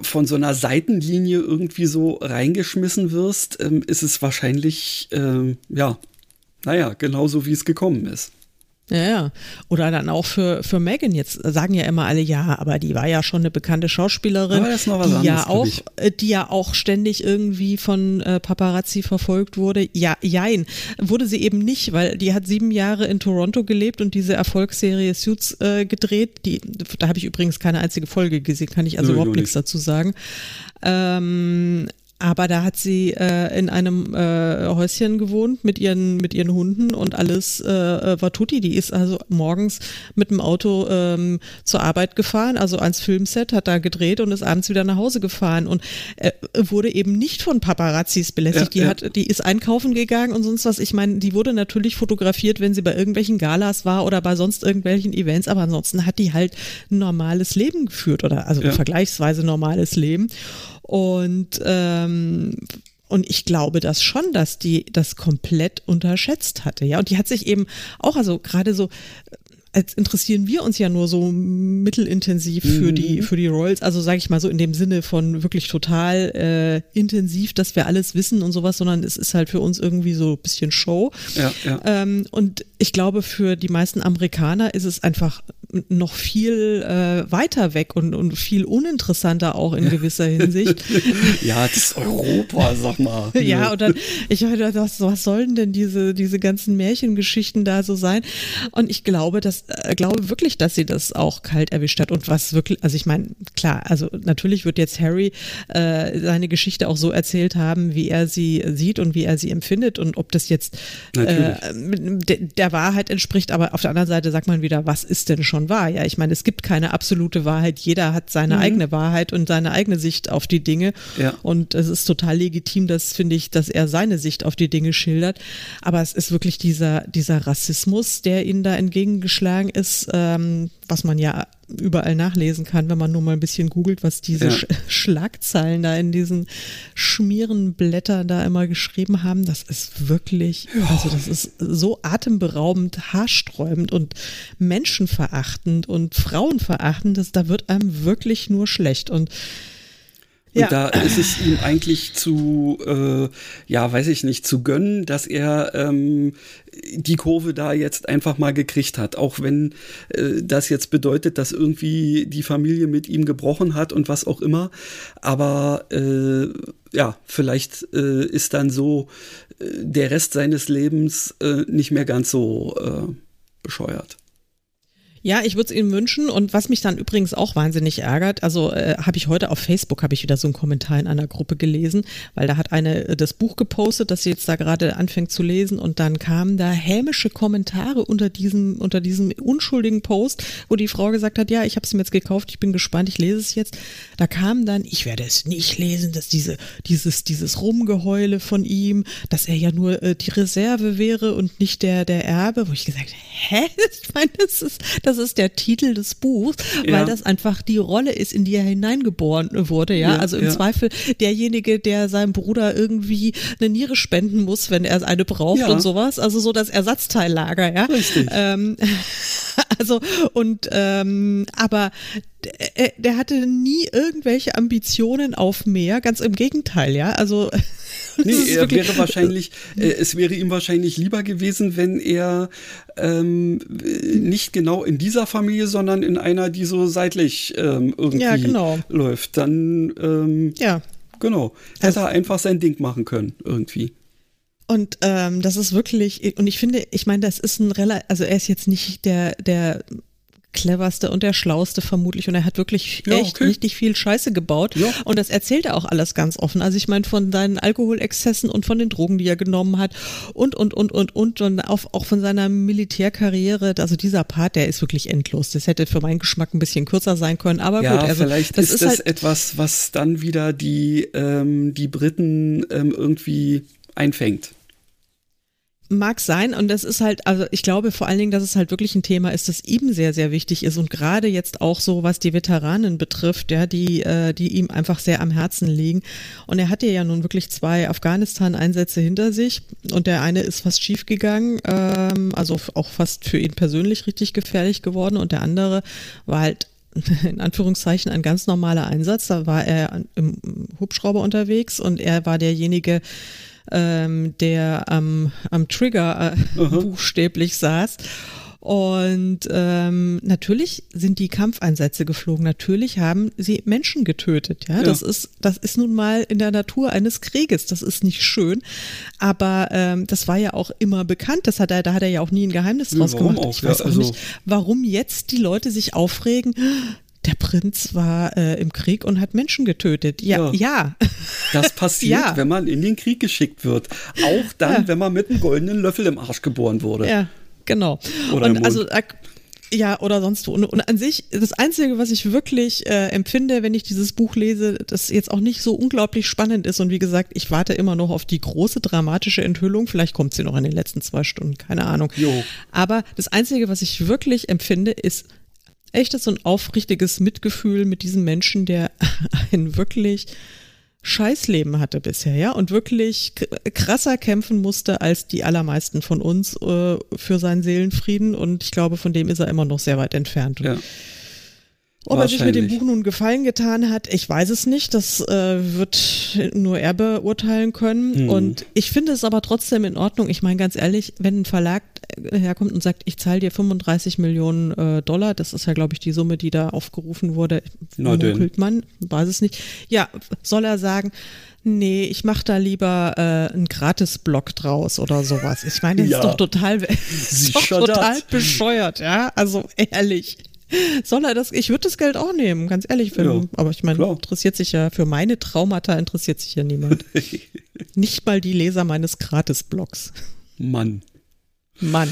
von so einer Seitenlinie irgendwie so reingeschmissen wirst, ähm, ist es wahrscheinlich, ähm, ja, naja, genauso wie es gekommen ist. Ja, ja. Oder dann auch für, für Megan jetzt sagen ja immer alle, ja, aber die war ja schon eine bekannte Schauspielerin, die anderes, ja auch, äh, die ja auch ständig irgendwie von äh, Paparazzi verfolgt wurde. Ja, jein, wurde sie eben nicht, weil die hat sieben Jahre in Toronto gelebt und diese Erfolgsserie Suits äh, gedreht. Die, da habe ich übrigens keine einzige Folge gesehen, kann ich also Nö, überhaupt nichts dazu sagen. Ähm, aber da hat sie äh, in einem äh, Häuschen gewohnt mit ihren, mit ihren Hunden und alles äh, äh, war tutti. Die ist also morgens mit dem Auto ähm, zur Arbeit gefahren, also ans Filmset, hat da gedreht und ist abends wieder nach Hause gefahren und äh, wurde eben nicht von Paparazzis belästigt. Ja, die ja. hat, die ist einkaufen gegangen und sonst was. Ich meine, die wurde natürlich fotografiert, wenn sie bei irgendwelchen Galas war oder bei sonst irgendwelchen Events, aber ansonsten hat die halt ein normales Leben geführt oder also ja. vergleichsweise normales Leben. Und ähm, und ich glaube das schon, dass die das komplett unterschätzt hatte. Ja, und die hat sich eben auch, also gerade so, als interessieren wir uns ja nur so mittelintensiv für mhm. die für die Royals, also sage ich mal so in dem Sinne von wirklich total äh, intensiv, dass wir alles wissen und sowas, sondern es ist halt für uns irgendwie so ein bisschen Show. Ja, ja. Ähm, und ich glaube, für die meisten Amerikaner ist es einfach noch viel äh, weiter weg und, und viel uninteressanter auch in gewisser Hinsicht. ja, das ist Europa, sag mal. ja, und dann, ich dachte, was, was sollen denn diese, diese ganzen Märchengeschichten da so sein? Und ich glaube, dass äh, glaube wirklich, dass sie das auch kalt erwischt hat und was wirklich, also ich meine, klar, also natürlich wird jetzt Harry äh, seine Geschichte auch so erzählt haben, wie er sie sieht und wie er sie empfindet und ob das jetzt äh, der, der Wahrheit entspricht, aber auf der anderen Seite sagt man wieder, was ist denn schon wahr? Ja, ich meine, es gibt keine absolute Wahrheit, jeder hat seine mhm. eigene Wahrheit und seine eigene Sicht auf die Dinge ja. und es ist total legitim, das finde ich, dass er seine Sicht auf die Dinge schildert, aber es ist wirklich dieser, dieser Rassismus, der ihnen da entgegengeschlagen ist, ähm, was man ja überall nachlesen kann, wenn man nur mal ein bisschen googelt, was diese ja. Sch Schlagzeilen da in diesen Schmierenblättern da immer geschrieben haben. Das ist wirklich, ja. also das ist so atemberaubend, haarsträubend und menschenverachtend und frauenverachtend, dass da wird einem wirklich nur schlecht. Und und ja. da ist es ihm eigentlich zu, äh, ja, weiß ich nicht, zu gönnen, dass er ähm, die Kurve da jetzt einfach mal gekriegt hat. Auch wenn äh, das jetzt bedeutet, dass irgendwie die Familie mit ihm gebrochen hat und was auch immer. Aber äh, ja, vielleicht äh, ist dann so äh, der Rest seines Lebens äh, nicht mehr ganz so äh, bescheuert. Ja, ich würde es Ihnen wünschen. Und was mich dann übrigens auch wahnsinnig ärgert, also äh, habe ich heute auf Facebook, habe ich wieder so einen Kommentar in einer Gruppe gelesen, weil da hat eine äh, das Buch gepostet, das sie jetzt da gerade anfängt zu lesen und dann kamen da hämische Kommentare unter diesem, unter diesem unschuldigen Post, wo die Frau gesagt hat, ja, ich habe es mir jetzt gekauft, ich bin gespannt, ich lese es jetzt. Da kam dann, ich werde es nicht lesen, dass diese, dieses, dieses Rumgeheule von ihm, dass er ja nur äh, die Reserve wäre und nicht der, der Erbe, wo ich gesagt, hä? Ich meine, das ist, das das ist der Titel des Buchs, ja. weil das einfach die Rolle ist, in die er hineingeboren wurde, ja. ja also im ja. Zweifel derjenige, der seinem Bruder irgendwie eine Niere spenden muss, wenn er eine braucht und sowas. Also so das Ersatzteillager, ja. Richtig. Ähm, also und ähm, aber der, der hatte nie irgendwelche Ambitionen auf mehr, ganz im Gegenteil, ja. Also Nee, er wäre wahrscheinlich, äh, es wäre ihm wahrscheinlich lieber gewesen, wenn er ähm, nicht genau in dieser Familie, sondern in einer, die so seitlich ähm, irgendwie ja, genau. läuft. Dann ähm, ja. genau, hätte also, er einfach sein Ding machen können, irgendwie. Und ähm, das ist wirklich, und ich finde, ich meine, das ist ein relativ, also er ist jetzt nicht der, der cleverste und der schlauste vermutlich und er hat wirklich ja, echt okay. richtig viel Scheiße gebaut ja. und das erzählt er auch alles ganz offen. Also ich meine von seinen Alkoholexzessen und von den Drogen, die er genommen hat und und und und und und auch, auch von seiner Militärkarriere. Also dieser Part, der ist wirklich endlos. Das hätte für meinen Geschmack ein bisschen kürzer sein können, aber ja, gut. Also, vielleicht das ist, ist das halt etwas, was dann wieder die ähm, die Briten ähm, irgendwie einfängt. Mag sein und das ist halt, also ich glaube vor allen Dingen, dass es halt wirklich ein Thema ist, das ihm sehr, sehr wichtig ist und gerade jetzt auch so, was die Veteranen betrifft, ja, die, äh, die ihm einfach sehr am Herzen liegen. Und er hatte ja nun wirklich zwei Afghanistan-Einsätze hinter sich und der eine ist fast schief gegangen, ähm, also auch fast für ihn persönlich richtig gefährlich geworden und der andere war halt in Anführungszeichen ein ganz normaler Einsatz. Da war er im Hubschrauber unterwegs und er war derjenige, ähm, der am, am Trigger äh, buchstäblich saß. Und ähm, natürlich sind die Kampfeinsätze geflogen. Natürlich haben sie Menschen getötet. Ja, ja, das ist das ist nun mal in der Natur eines Krieges. Das ist nicht schön, aber ähm, das war ja auch immer bekannt. Das hat er, da hat er ja auch nie ein Geheimnis draus gemacht. Auch, ich weiß ja, also auch nicht, warum jetzt die Leute sich aufregen der Prinz war äh, im Krieg und hat Menschen getötet. Ja, ja. ja. Das passiert, ja. wenn man in den Krieg geschickt wird. Auch dann, ja. wenn man mit einem goldenen Löffel im Arsch geboren wurde. Ja, genau. Oder und also ja, oder sonst wo. Und, und, an sich, das Einzige, was ich wirklich äh, empfinde, wenn ich dieses Buch lese, das jetzt auch nicht so unglaublich spannend ist. Und wie gesagt, ich warte immer noch auf die große dramatische Enthüllung. Vielleicht kommt sie noch in den letzten zwei Stunden, keine Ahnung. Jo. Aber das Einzige, was ich wirklich empfinde, ist echtes und aufrichtiges Mitgefühl mit diesem Menschen, der ein wirklich Scheißleben hatte bisher, ja, und wirklich krasser kämpfen musste als die allermeisten von uns äh, für seinen Seelenfrieden. Und ich glaube, von dem ist er immer noch sehr weit entfernt. Ja. Ob er sich mit dem Buch nun Gefallen getan hat, ich weiß es nicht. Das äh, wird nur er beurteilen können. Hm. Und ich finde es aber trotzdem in Ordnung. Ich meine ganz ehrlich, wenn ein Verlag äh, herkommt und sagt, ich zahle dir 35 Millionen äh, Dollar, das ist ja, glaube ich, die Summe, die da aufgerufen wurde, munkelt man, weiß es nicht. Ja, soll er sagen, nee, ich mache da lieber äh, einen Gratis-Blog draus oder sowas. Ich meine, das ja. ist doch total, ist doch total bescheuert, ja. Also ehrlich. Soll er das? Ich würde das Geld auch nehmen, ganz ehrlich. Wenn, ja, aber ich meine, interessiert sich ja für meine Traumata interessiert sich ja niemand. Nicht mal die Leser meines Gratis-Blogs. Mann. Mann.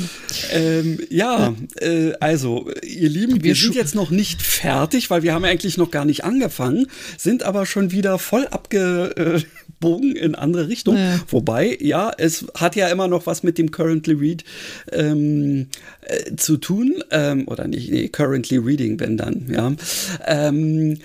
Ähm, ja, äh, also, ihr Lieben, wir, sind jetzt noch nicht fertig, weil wir haben eigentlich noch gar nicht angefangen, sind aber schon wieder voll abgebogen in andere Richtung. Ja. Wobei, ja, es hat ja immer noch was mit dem Currently Read ähm, äh, zu tun, ähm, oder nicht, nee, Currently Reading, wenn dann, ja. Ähm,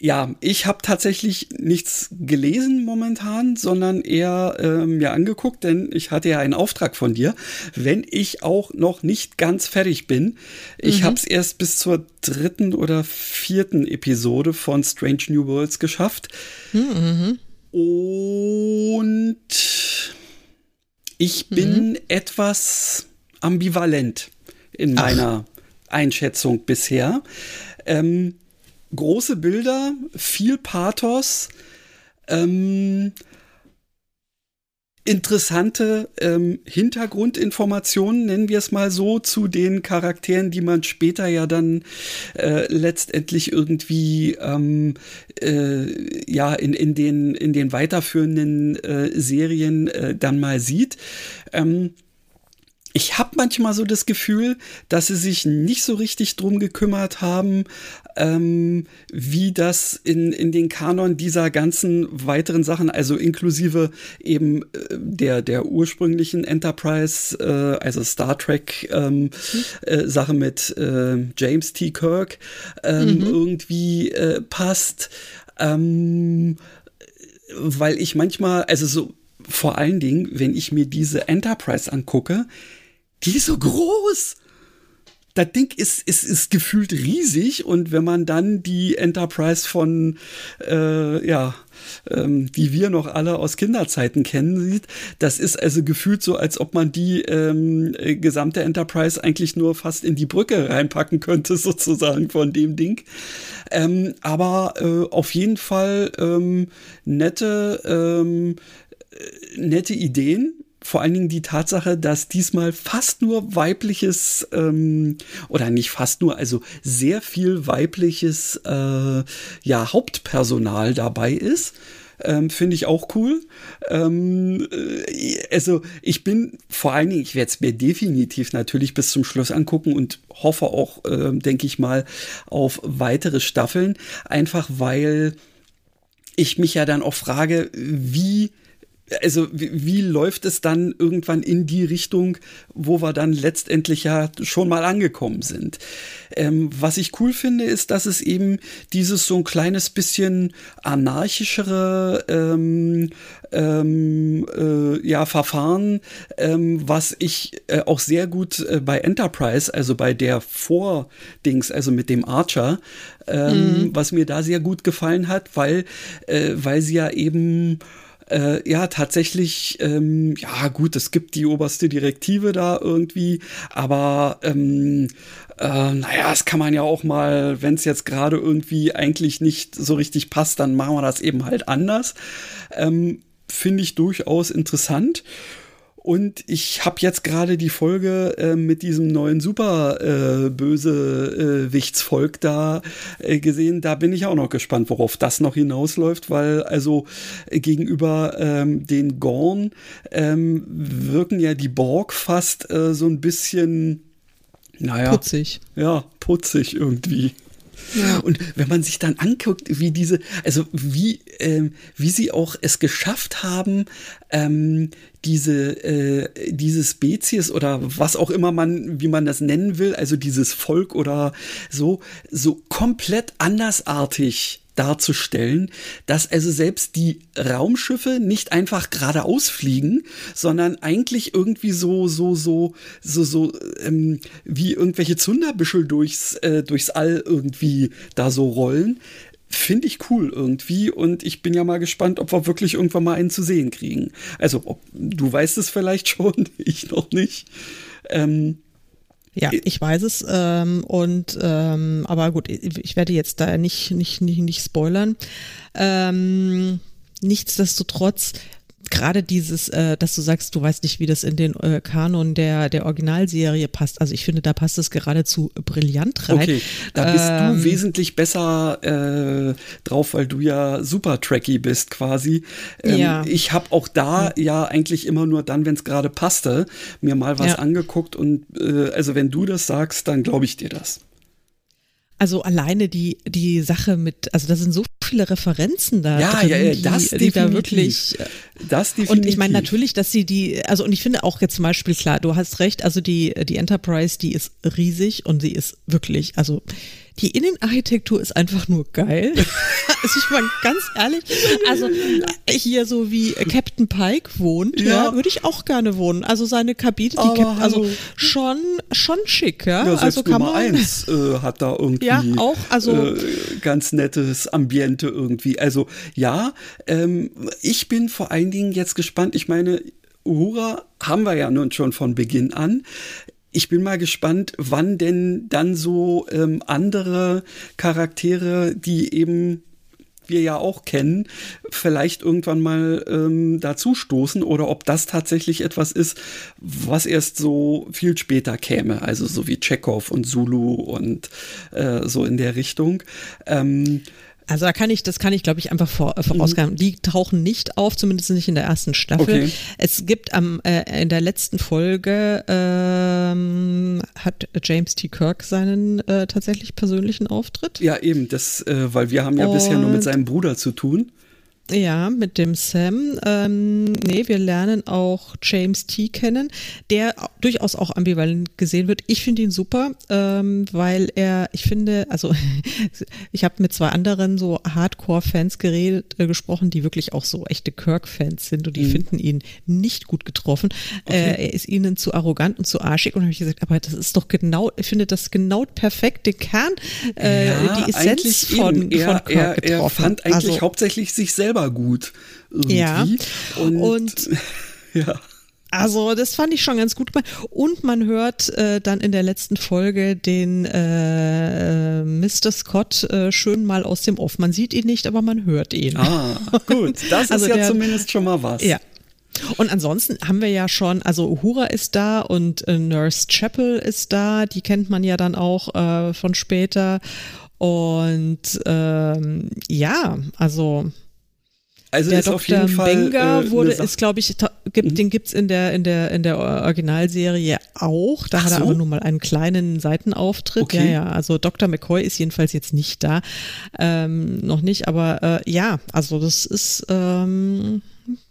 ja, ich habe tatsächlich nichts gelesen momentan, sondern eher äh, mir angeguckt, denn ich hatte ja einen Auftrag von dir, wenn ich auch noch nicht ganz fertig bin. Ich mhm. habe es erst bis zur dritten oder vierten Episode von Strange New Worlds geschafft. Mhm. Und ich bin mhm. etwas ambivalent in meiner Ach. Einschätzung bisher. Ähm, große Bilder, viel Pathos, ähm, interessante ähm, Hintergrundinformationen, nennen wir es mal so, zu den Charakteren, die man später ja dann äh, letztendlich irgendwie ähm, äh, ja in, in, den, in den weiterführenden äh, Serien äh, dann mal sieht. Ähm, ich habe manchmal so das Gefühl, dass sie sich nicht so richtig drum gekümmert haben, ähm, wie das in, in den Kanon dieser ganzen weiteren Sachen, also inklusive eben äh, der, der ursprünglichen Enterprise, äh, also Star Trek ähm, mhm. äh, Sache mit äh, James T. Kirk ähm, mhm. irgendwie äh, passt. Ähm, weil ich manchmal, also so vor allen Dingen, wenn ich mir diese Enterprise angucke, die ist so groß. Das Ding ist, ist, ist gefühlt riesig und wenn man dann die Enterprise von, äh, ja, ähm, die wir noch alle aus Kinderzeiten kennen, sieht, das ist also gefühlt so, als ob man die ähm, gesamte Enterprise eigentlich nur fast in die Brücke reinpacken könnte, sozusagen von dem Ding. Ähm, aber äh, auf jeden Fall ähm, nette, ähm, äh, nette Ideen vor allen Dingen die Tatsache, dass diesmal fast nur weibliches ähm, oder nicht fast nur, also sehr viel weibliches äh, ja Hauptpersonal dabei ist. Ähm, Finde ich auch cool. Ähm, äh, also ich bin vor allen Dingen, ich werde es mir definitiv natürlich bis zum Schluss angucken und hoffe auch, äh, denke ich mal, auf weitere Staffeln. Einfach weil ich mich ja dann auch frage, wie also wie, wie, läuft es dann irgendwann in die Richtung, wo wir dann letztendlich ja schon mal angekommen sind? Ähm, was ich cool finde, ist, dass es eben dieses so ein kleines bisschen anarchischere ähm, ähm, äh, ja, Verfahren, ähm, was ich äh, auch sehr gut äh, bei Enterprise, also bei der Vordings, also mit dem Archer, ähm, mhm. was mir da sehr gut gefallen hat, weil, äh, weil sie ja eben äh, ja tatsächlich, ähm, ja gut, es gibt die oberste Direktive da irgendwie, aber ähm, äh, naja, das kann man ja auch mal, wenn es jetzt gerade irgendwie eigentlich nicht so richtig passt, dann machen wir das eben halt anders. Ähm, Finde ich durchaus interessant. Und ich habe jetzt gerade die Folge äh, mit diesem neuen super äh, böse äh, da äh, gesehen. Da bin ich auch noch gespannt, worauf das noch hinausläuft, weil also äh, gegenüber ähm, den Gorn ähm, wirken ja die Borg fast äh, so ein bisschen, naja. Putzig. Ja, putzig irgendwie. Und wenn man sich dann anguckt, wie diese, also wie, ähm, wie sie auch es geschafft haben, ähm, diese, äh, diese Spezies oder was auch immer man, wie man das nennen will, also dieses Volk oder so, so komplett andersartig darzustellen, dass also selbst die Raumschiffe nicht einfach geradeaus fliegen, sondern eigentlich irgendwie so, so, so, so, so, ähm, wie irgendwelche Zunderbüschel durchs, äh, durchs All irgendwie da so rollen. Finde ich cool irgendwie und ich bin ja mal gespannt, ob wir wirklich irgendwann mal einen zu sehen kriegen. Also, ob, du weißt es vielleicht schon, ich noch nicht. Ähm, ja, ich weiß es. Ähm, und ähm, aber gut, ich werde jetzt da nicht nicht nicht, nicht spoilern. Ähm, nichtsdestotrotz gerade dieses, äh, dass du sagst, du weißt nicht, wie das in den äh, Kanon der, der Originalserie passt. Also ich finde, da passt es geradezu brillant rein. Okay, da bist ähm, du wesentlich besser äh, drauf, weil du ja super tracky bist quasi. Ähm, ja. Ich habe auch da hm. ja eigentlich immer nur dann, wenn es gerade passte, mir mal was ja. angeguckt und äh, also wenn du das sagst, dann glaube ich dir das. Also alleine die, die Sache mit, also da sind so viele Referenzen da ja, drin, ja, ja, das die, die da wirklich. Äh, das definitiv. Und ich meine natürlich, dass sie die, also und ich finde auch jetzt zum Beispiel klar, du hast recht, also die, die Enterprise, die ist riesig und sie ist wirklich, also die Innenarchitektur ist einfach nur geil. also ich meine ganz ehrlich, also hier so wie Captain Pike wohnt, ja, ja würde ich auch gerne wohnen. Also seine Kabine, die Cap also schon schon schick, ja. ja also kann Nummer man eins äh, hat da irgendwie ja, auch, also, äh, ganz nettes Ambiente irgendwie. Also ja, ähm, ich bin vor allen Dingen jetzt gespannt. Ich meine, Uhura haben wir ja nun schon von Beginn an ich bin mal gespannt, wann denn dann so ähm, andere Charaktere, die eben wir ja auch kennen, vielleicht irgendwann mal ähm, dazu stoßen oder ob das tatsächlich etwas ist, was erst so viel später käme, also so wie Chekhov und Zulu und äh, so in der Richtung. Ähm, also da kann ich, das kann ich, glaube ich, einfach vor, äh. Mhm. Die tauchen nicht auf, zumindest nicht in der ersten Staffel. Okay. Es gibt am äh, in der letzten Folge ähm, hat James T. Kirk seinen äh, tatsächlich persönlichen Auftritt. Ja, eben, das, äh, weil wir haben ja Und bisher nur mit seinem Bruder zu tun. Ja, mit dem Sam. Ähm, nee, wir lernen auch James T. kennen, der durchaus auch ambivalent gesehen wird. Ich finde ihn super, ähm, weil er, ich finde, also ich habe mit zwei anderen so Hardcore-Fans geredet, äh, gesprochen, die wirklich auch so echte Kirk-Fans sind und die mhm. finden ihn nicht gut getroffen. Okay. Äh, er ist ihnen zu arrogant und zu arschig und habe ich gesagt, aber das ist doch genau, ich finde das genau perfekt den Kern, äh, ja, die Essenz von, er, von Kirk er, getroffen. Er fand eigentlich also, hauptsächlich sich selber selber gut. Irgendwie. Ja. Und, und ja. Also das fand ich schon ganz gut gemacht. Und man hört äh, dann in der letzten Folge den äh, Mr. Scott äh, schön mal aus dem Off. Man sieht ihn nicht, aber man hört ihn. Ah, gut. Das also ist ja der, zumindest schon mal was. Ja. Und ansonsten haben wir ja schon, also Uhura ist da und äh, Nurse Chapel ist da, die kennt man ja dann auch äh, von später. Und ähm, ja, also also der Dr. Benga äh, wurde, ist glaube ich, gibt, den gibt's in der in der in der Originalserie auch. Da Ach hat er so? aber nur mal einen kleinen Seitenauftritt. Okay. Ja, ja. Also Dr. McCoy ist jedenfalls jetzt nicht da, ähm, noch nicht. Aber äh, ja, also das ist ähm,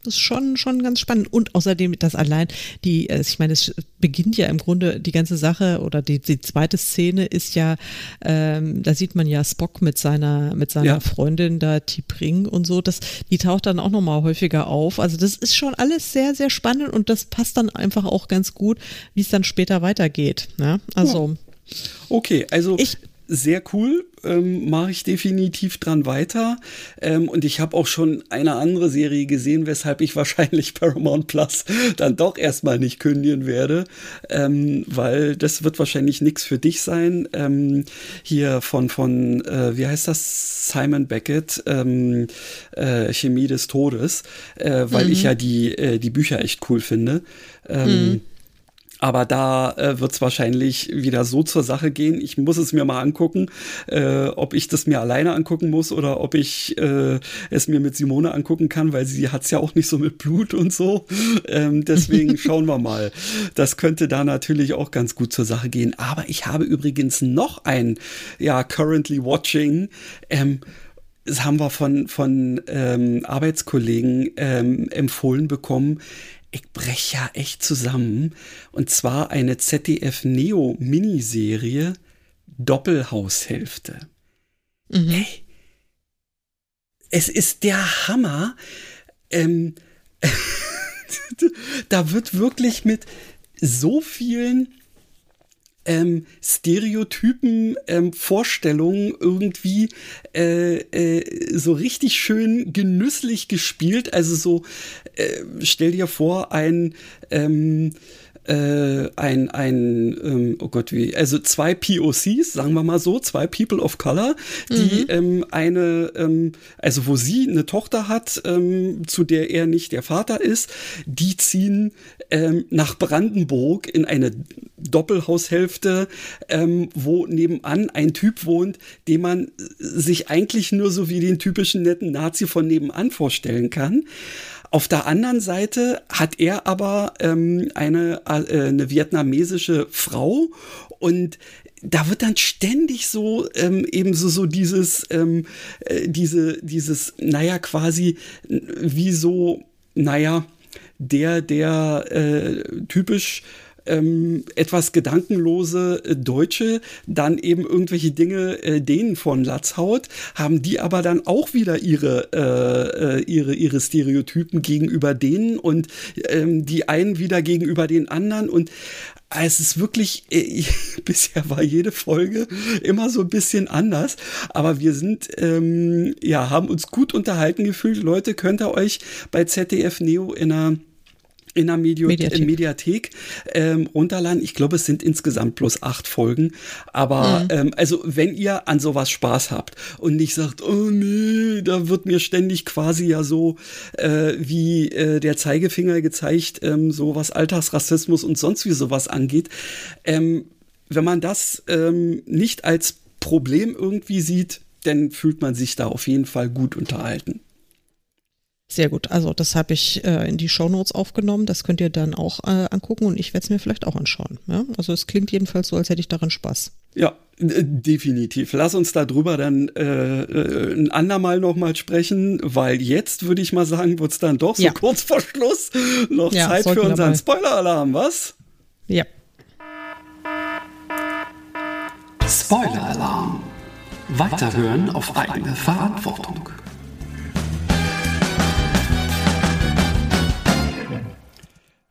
das ist schon schon ganz spannend und außerdem das allein die, äh, ich meine, es beginnt ja im Grunde die ganze Sache oder die, die zweite Szene ist ja, ähm, da sieht man ja Spock mit seiner mit seiner Ja. Freundin da T'Pring und so, das, die taucht dann auch nochmal häufiger auf. Also das ist schon alles sehr, sehr spannend und das passt dann einfach auch ganz gut, wie es dann später weitergeht. Ne? Also Okay, also Ich- sehr cool, ähm, mache ich definitiv dran weiter. Ähm, und ich habe auch schon eine andere Serie gesehen, weshalb ich wahrscheinlich Paramount Plus dann doch erstmal nicht kündigen werde, ähm, weil das wird wahrscheinlich nichts für dich sein. Ähm, hier von, von äh, wie heißt das? Simon Beckett, ähm, äh, Chemie des Todes, äh, weil ich ja die, äh, die Bücher echt cool finde. Ähm, aber da äh, wird es wahrscheinlich wieder so zur Sache gehen. Ich muss es mir mal angucken, äh, ob ich das mir alleine angucken muss oder ob ich äh, es mir mit Simone angucken kann, weil sie hat's ja auch nicht so mit Blut und so. Ähm, deswegen schauen wir mal. Das könnte da natürlich auch ganz gut zur Sache gehen. Aber ich habe übrigens noch ein, ja, currently watching. Ähm, das haben wir von, von ähm, Arbeitskollegen ähm, empfohlen bekommen. Ich breche ja echt zusammen. Und zwar eine ZDF-Neo-Miniserie Doppelhaushälfte. Ey, es ist der Hammer. Ähm, da wird wirklich mit so vielen ähm, Stereotypen, ähm, Vorstellungen irgendwie äh, äh, so richtig schön genüsslich gespielt. Also so, äh, stell dir vor, ein ähm, äh, ein, ein ähm, oh Gott, wie, also zwei POCs, sagen wir mal so, zwei People of Color, die ähm, eine, ähm, also wo sie eine Tochter hat, ähm, zu der er nicht der Vater ist, die ziehen ähm, nach Brandenburg in eine Doppelhaushälfte, ähm, wo nebenan ein Typ wohnt, den man sich eigentlich nur so wie den typischen netten Nazi von nebenan vorstellen kann. Auf der anderen Seite hat er aber ähm, eine, äh, eine vietnamesische Frau und da wird dann ständig so ähm, eben so, so dieses, ähm, äh, diese, dieses, naja, quasi wie so, naja, der, der äh, typisch ähm, etwas gedankenlose äh, Deutsche dann eben irgendwelche Dinge äh, denen von Latz haut, haben die aber dann auch wieder ihre, äh, äh, ihre, ihre Stereotypen gegenüber denen und ähm, die einen wieder gegenüber den anderen und es ist wirklich, äh, bisher war jede Folge immer so ein bisschen anders, aber wir sind, ähm, ja, haben uns gut unterhalten gefühlt. Leute, könnt ihr euch bei ZDF Neo in einer in der Medio Mediathek. Mediathek, ähm, runterladen. Ich glaube, es sind insgesamt bloß acht Folgen. Aber ähm, also, wenn ihr an sowas Spaß habt und nicht sagt, oh nee, da wird mir ständig quasi ja so äh, wie äh, der Zeigefinger gezeigt, ähm, so was Alltagsrassismus und sonst wie sowas angeht. Ähm, wenn man das ähm, nicht als Problem irgendwie sieht, dann fühlt man sich da auf jeden Fall gut unterhalten. Sehr gut. Also das habe ich äh, in die Shownotes aufgenommen. Das könnt ihr dann auch äh, angucken und ich werde es mir vielleicht auch anschauen. Ja? Also es klingt jedenfalls so, als hätte ich daran Spaß. Ja, definitiv. Lass uns darüber dann äh, äh, ein andermal nochmal sprechen, weil jetzt würde ich mal sagen, wird's dann doch so Ja. kurz vor Schluss noch Ja, Zeit für unseren. Spoiler-Alarm, was? Ja. Spoiler-Alarm. Weiterhören auf eigene Verantwortung.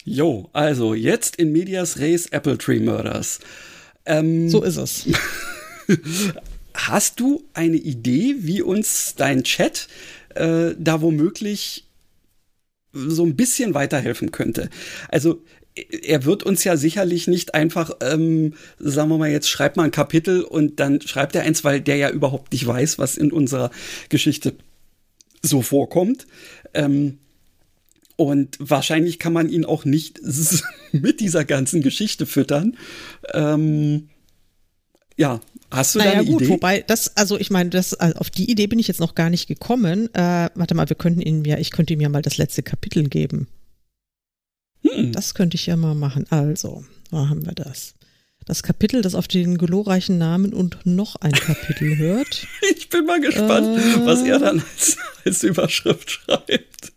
Jo, also jetzt in Medias Res Apple Tree Murders. Ähm, So ist es. Hast du eine Idee, wie uns dein Chat äh, da womöglich so ein bisschen weiterhelfen könnte? Also er wird uns ja sicherlich nicht einfach, ähm, sagen wir mal jetzt, schreibt mal ein Kapitel und dann schreibt er eins, weil der ja überhaupt nicht weiß, was in unserer Geschichte so vorkommt. Ähm, Und wahrscheinlich kann man ihn auch nicht mit dieser ganzen Geschichte füttern. Ähm, ja, hast du naja, da eine gut, Idee? Wobei, das, also ich meine, das, also auf die Idee bin ich jetzt noch gar nicht gekommen. Äh, warte mal, wir könnten ihm ja, ich könnte ihm ja mal das letzte Kapitel geben. Hm. Das könnte ich ja mal machen. Also, wo haben wir das? Das Kapitel, das auf den glorreichen Namen und noch ein Kapitel hört. Ich bin mal gespannt, äh, was er dann als, als Überschrift schreibt.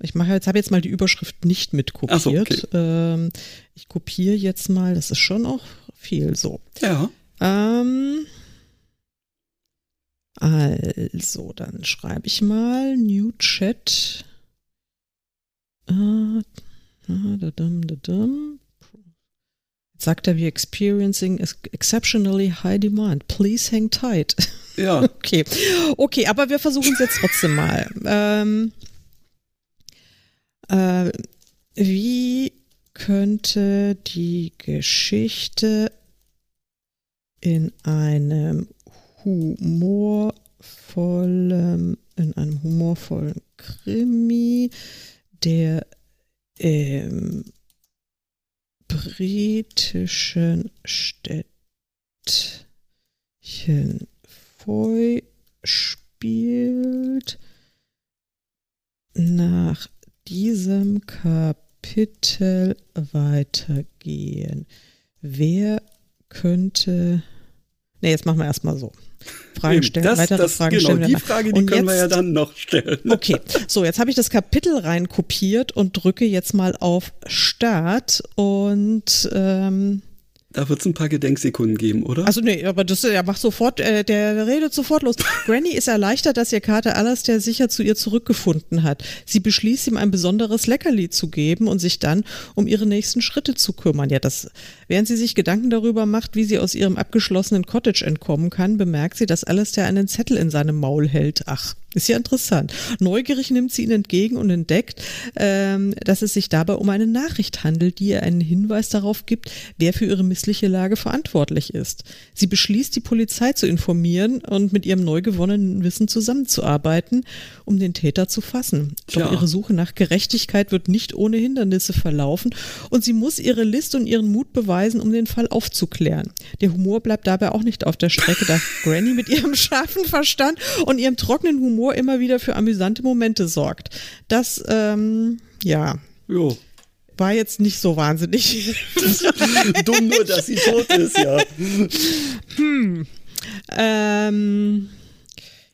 Ich mache jetzt, habe jetzt mal die Überschrift nicht mit kopiert. So, okay. ähm, ich kopiere jetzt mal, das ist schon auch viel so. Ja. Ähm, also, dann schreibe ich mal New Chat. Äh. Jetzt sagt er, wir experiencing exceptionally high demand. Please hang tight. Ja. Okay. Okay, aber wir versuchen es jetzt trotzdem mal. Ähm, äh, wie könnte die Geschichte in einem humorvollen, in einem humorvollen Krimi, der im britischen Städtchen Foy spielt, nach diesem Kapitel weitergehen? Wer könnte. Ne, jetzt machen wir erstmal so. Fragen stellen, das, weitere das, Fragen genau, stellen. Die Frage, die und können jetzt, wir ja dann noch stellen. Okay, so, jetzt habe ich das Kapitel rein kopiert und drücke jetzt mal auf Start und ähm, da wird es ein paar Gedenksekunden geben, oder? Also nee, aber das er macht sofort, äh, der redet sofort los. Granny ist erleichtert, dass ihr Kater Alastair sicher zu ihr zurückgefunden hat. Sie beschließt ihm ein besonderes Leckerli zu geben und sich dann um ihre nächsten Schritte zu kümmern. Ja, das, während sie sich Gedanken darüber macht, wie sie aus ihrem abgeschlossenen Cottage entkommen kann, bemerkt sie, dass Alastair einen Zettel in seinem Maul hält. Ach, ist ja interessant. Neugierig nimmt sie ihn entgegen und entdeckt, ähm, dass es sich dabei um eine Nachricht handelt, die ihr einen Hinweis darauf gibt, wer für ihre missliche Lage verantwortlich ist. Sie beschließt, die Polizei zu informieren und mit ihrem neu gewonnenen Wissen zusammenzuarbeiten, um den Täter zu fassen. Doch ja. ihre Suche nach Gerechtigkeit wird nicht ohne Hindernisse verlaufen und sie muss ihre List und ihren Mut beweisen, um den Fall aufzuklären. Der Humor bleibt dabei auch nicht auf der Strecke, da Granny mit ihrem scharfen Verstand und ihrem trockenen Humor Humor immer wieder für amüsante Momente sorgt. Das, ähm, ja. Jo. War jetzt nicht so wahnsinnig. Dumm nur, dass sie tot ist, ja. Hm. Ähm.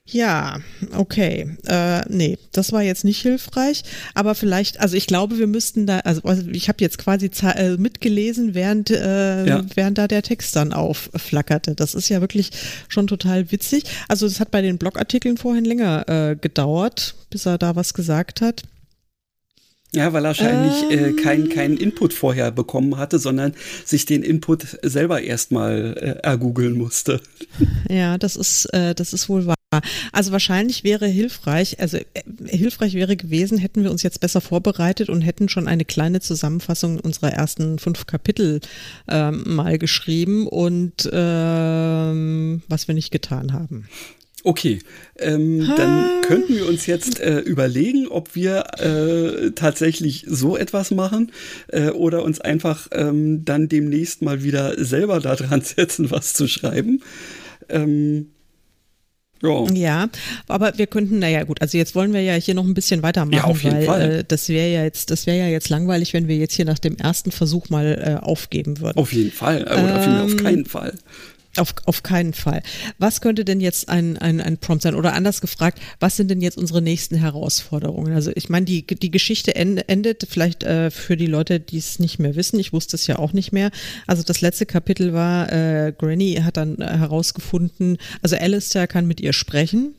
Ja, okay. Äh, nee, das war jetzt nicht hilfreich, aber vielleicht, also ich glaube, wir müssten da, also, also ich habe jetzt quasi äh, mitgelesen, während, äh, ja. während da der Text dann aufflackerte. Das ist ja wirklich schon total witzig. Also es hat bei den Blogartikeln vorhin länger äh, gedauert, bis er da was gesagt hat. Ja, weil er wahrscheinlich äh, ähm. äh, keinen kein Input vorher bekommen hatte, sondern sich den Input selber erstmal äh, ergoogeln musste. Ja, das ist, äh, das ist wohl wahr. Also wahrscheinlich wäre hilfreich, also äh, hilfreich wäre gewesen, hätten wir uns jetzt besser vorbereitet und hätten schon eine kleine Zusammenfassung unserer ersten fünf Kapitel ähm, mal geschrieben und ähm, was wir nicht getan haben. Okay, ähm, dann könnten wir uns jetzt äh, überlegen, ob wir äh, tatsächlich so etwas machen äh, oder uns einfach ähm, dann demnächst mal wieder selber daran setzen, was zu schreiben. Ähm, ja. ja, aber wir könnten, naja gut, also jetzt wollen wir ja hier noch ein bisschen weitermachen, ja, auf jeden weil Fall. Äh, das wäre ja jetzt, das wäre ja jetzt langweilig, wenn wir jetzt hier nach dem ersten Versuch mal äh, aufgeben würden. Auf jeden Fall, oder ähm, auf keinen Fall. Auf, auf keinen Fall. Was könnte denn jetzt ein, ein, ein Prompt sein? Oder anders gefragt, was sind denn jetzt unsere nächsten Herausforderungen? Also ich meine, die, die Geschichte endet vielleicht äh, für die Leute, die es nicht mehr wissen. Ich wusste es ja auch nicht mehr. Also das letzte Kapitel war, äh, Granny hat dann äh, herausgefunden, also Alistair kann mit ihr sprechen.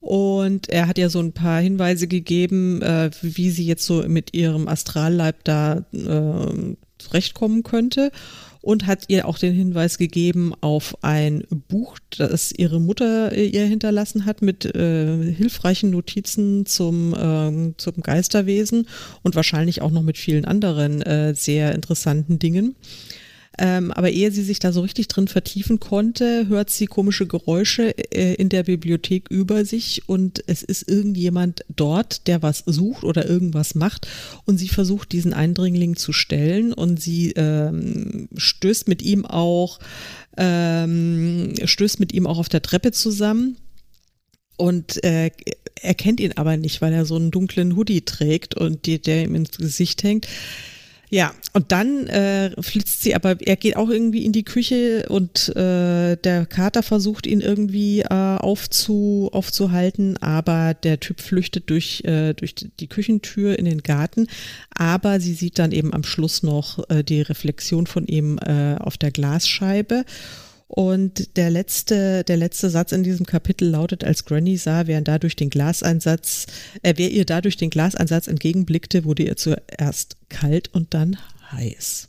Und er hat ja so ein paar Hinweise gegeben, äh, wie sie jetzt so mit ihrem Astralleib da äh, zurechtkommen könnte und hat ihr auch den Hinweis gegeben auf ein Buch, das ihre Mutter ihr hinterlassen hat mit äh, hilfreichen Notizen zum, äh, zum Geisterwesen und wahrscheinlich auch noch mit vielen anderen äh, sehr interessanten Dingen. Ähm, aber ehe sie sich da so richtig drin vertiefen konnte, hört sie komische Geräusche äh, in der Bibliothek über sich und es ist irgendjemand dort, der was sucht oder irgendwas macht und sie versucht, diesen Eindringling zu stellen und sie ähm, stößt mit ihm auch ähm, stößt mit ihm auch auf der Treppe zusammen und äh, erkennt ihn aber nicht, weil er so einen dunklen Hoodie trägt und die, der ihm ins Gesicht hängt. Ja, und dann äh, flitzt sie, aber er geht auch irgendwie in die Küche und äh, der Kater versucht ihn irgendwie äh, aufzu, aufzuhalten, aber der Typ flüchtet durch, äh, durch die Küchentür in den Garten. Aber sie sieht dann eben am Schluss noch äh, die Reflexion von ihm äh, auf der Glasscheibe. Und der letzte, der letzte Satz in diesem Kapitel lautet, als Granny sah, wer dadurch den Glaseinsatz, äh, wer ihr dadurch den Glaseinsatz entgegenblickte, wurde ihr zuerst kalt und dann heiß.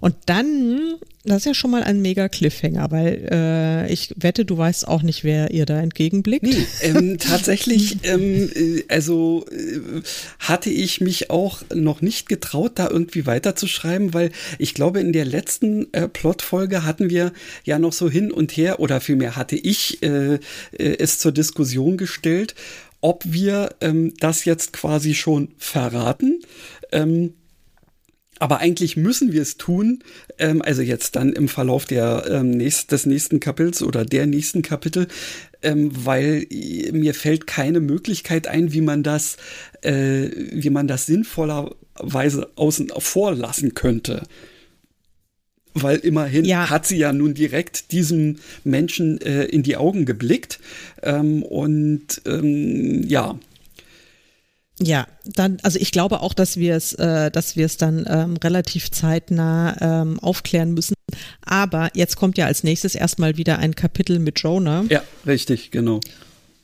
Und dann, das ist ja schon mal ein mega Cliffhanger, weil äh, ich wette, du weißt auch nicht, wer ihr da entgegenblickt. Nee, ähm, tatsächlich, ähm, äh, also äh, hatte ich mich auch noch nicht getraut, da irgendwie weiterzuschreiben, weil ich glaube, in der letzten äh, Plotfolge hatten wir ja noch so hin und her, oder vielmehr hatte ich äh, äh, es zur Diskussion gestellt, ob wir ähm, das jetzt quasi schon verraten. Ähm, aber eigentlich müssen wir es tun, ähm, also jetzt dann im Verlauf der, ähm, nächst, des nächsten Kapitels oder der nächsten Kapitel, ähm, weil mir fällt keine Möglichkeit ein, wie man das, äh, wie man das sinnvollerweise außen vor lassen könnte. Weil immerhin ja. hat sie ja nun direkt diesem Menschen äh, in die Augen geblickt. Ähm, und ähm, ja, ja, dann, also ich glaube auch, dass wir es, äh, dass wir es dann ähm, relativ zeitnah ähm, aufklären müssen. Aber jetzt kommt ja als nächstes erstmal wieder ein Kapitel mit Jonah. Ja, richtig, genau.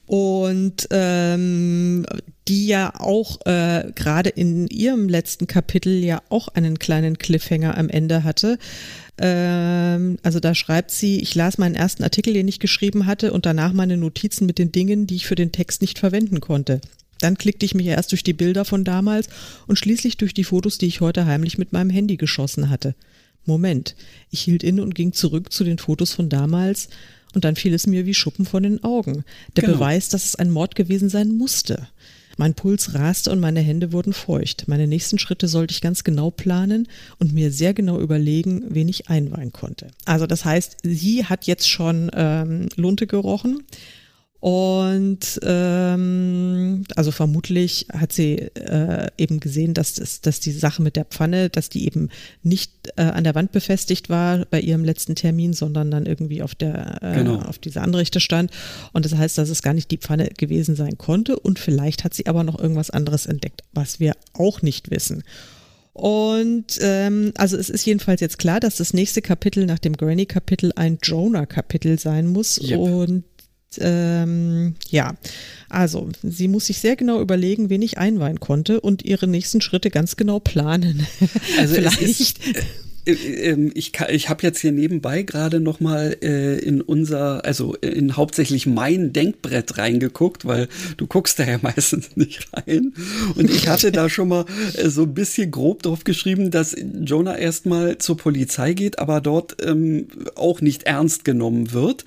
Und ähm, die ja auch äh, gerade in ihrem letzten Kapitel ja auch einen kleinen Cliffhanger am Ende hatte. Ähm, also da schreibt sie, ich las meinen ersten Artikel, den ich geschrieben hatte, und danach meine Notizen mit den Dingen, die ich für den Text nicht verwenden konnte. Dann klickte ich mich erst durch die Bilder von damals und schließlich durch die Fotos, die ich heute heimlich mit meinem Handy geschossen hatte. Moment, ich hielt inne und ging zurück zu den Fotos von damals und dann fiel es mir wie Schuppen von den Augen. Der genau. Beweis, dass es ein Mord gewesen sein musste. Mein Puls raste und meine Hände wurden feucht. Meine nächsten Schritte sollte ich ganz genau planen und mir sehr genau überlegen, wen ich einweihen konnte. Also das heißt, sie hat jetzt schon ähm, Lunte gerochen und ähm, also vermutlich hat sie äh, eben gesehen, dass, das, dass die Sache mit der Pfanne, dass die eben nicht äh, an der Wand befestigt war bei ihrem letzten Termin, sondern dann irgendwie auf der äh, genau. auf dieser Anrichte stand. Und das heißt, dass es gar nicht die Pfanne gewesen sein konnte. Und vielleicht hat sie aber noch irgendwas anderes entdeckt, was wir auch nicht wissen. Und ähm, also es ist jedenfalls jetzt klar, dass das nächste Kapitel nach dem Granny-Kapitel ein Jonah-Kapitel sein muss. Yep. Und ähm, ja, also sie muss sich sehr genau überlegen, wen ich einweihen konnte und ihre nächsten Schritte ganz genau planen. Also Vielleicht. Ist, äh, ich, ich habe jetzt hier nebenbei gerade noch mal äh, in unser, also in hauptsächlich mein Denkbrett reingeguckt, weil du guckst da ja meistens nicht rein. Und ich hatte da schon mal äh, so ein bisschen grob drauf geschrieben, dass Jonah erstmal zur Polizei geht, aber dort ähm, auch nicht ernst genommen wird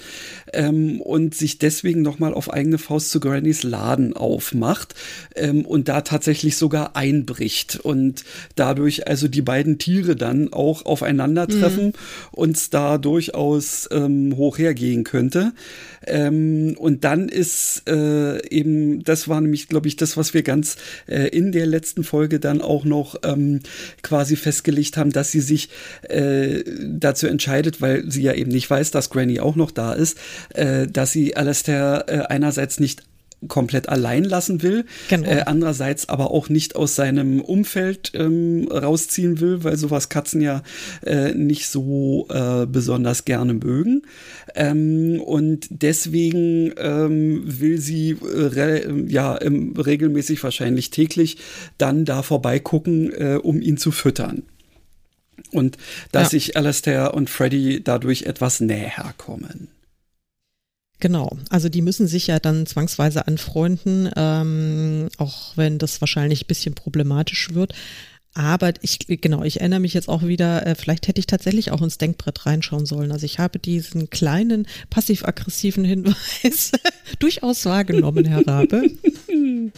ähm, und sich deswegen noch mal auf eigene Faust zu Grannys Laden aufmacht ähm, und da tatsächlich sogar einbricht und dadurch also die beiden Tiere dann auch aufeinandertreffen mhm. und da durchaus ähm, hoch hergehen könnte. Ähm, und dann ist äh, eben, das war nämlich, glaube ich, das, was wir ganz äh, in der letzten Folge dann auch noch ähm, quasi festgelegt haben, dass sie sich äh, dazu entscheidet, weil sie ja eben nicht weiß, dass Granny auch noch da ist, äh, dass sie Alastair äh, einerseits nicht komplett allein lassen will, genau. äh, andererseits aber auch nicht aus seinem Umfeld ähm, rausziehen will, weil sowas Katzen ja äh, nicht so äh, besonders gerne mögen. Ähm, und deswegen ähm, will sie äh, ja regelmäßig wahrscheinlich täglich dann da vorbeigucken, äh, um ihn zu füttern. Und dass ja. sich Alastair und Freddy dadurch etwas näher kommen. Genau, also die müssen sich ja dann zwangsweise anfreunden, ähm, auch wenn das wahrscheinlich ein bisschen problematisch wird. aber ich, genau, ich erinnere mich jetzt auch wieder, äh, vielleicht hätte ich tatsächlich auch ins Denkbrett reinschauen sollen. Also ich habe diesen kleinen passiv-aggressiven Hinweis durchaus wahrgenommen, Herr Rabe.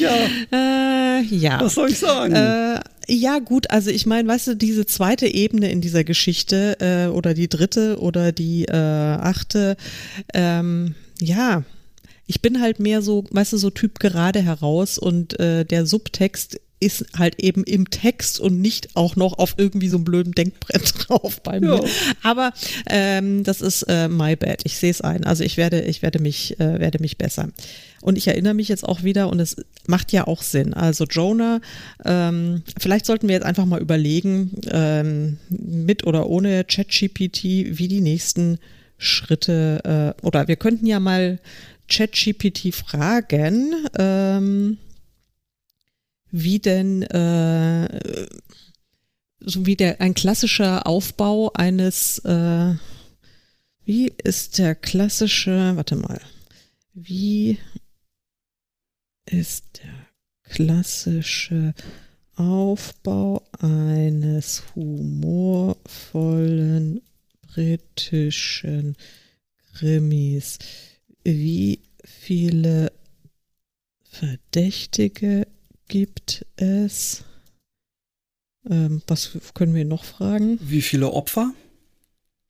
ja. Äh, ja. Was soll ich sagen? Äh, ja, gut, also ich meine, weißt du, diese zweite Ebene in dieser Geschichte äh, oder die dritte oder die äh, achte, ähm, ja, ich bin halt mehr so, weißt du, so Typ gerade heraus und äh, der Subtext ist halt eben im Text und nicht auch noch auf irgendwie so einem blöden Denkbrett drauf bei mir. Ja. Aber ähm, das ist äh, my bad. Ich sehe es ein. Also ich werde, ich werde mich, äh, werde mich besser. Und ich erinnere mich jetzt auch wieder, und es macht ja auch Sinn. Also Jonah, ähm, vielleicht sollten wir jetzt einfach mal überlegen, ähm, mit oder ohne ChatGPT, wie die nächsten Schritte, äh, oder wir könnten ja mal ChatGPT fragen, ähm, wie denn äh, so wie der ein klassischer Aufbau eines äh, wie ist der klassische warte mal wie ist der klassische Aufbau eines humorvollen britischen Krimis? Wie viele Verdächtige gibt es? Ähm, was können wir noch fragen? Wie viele Opfer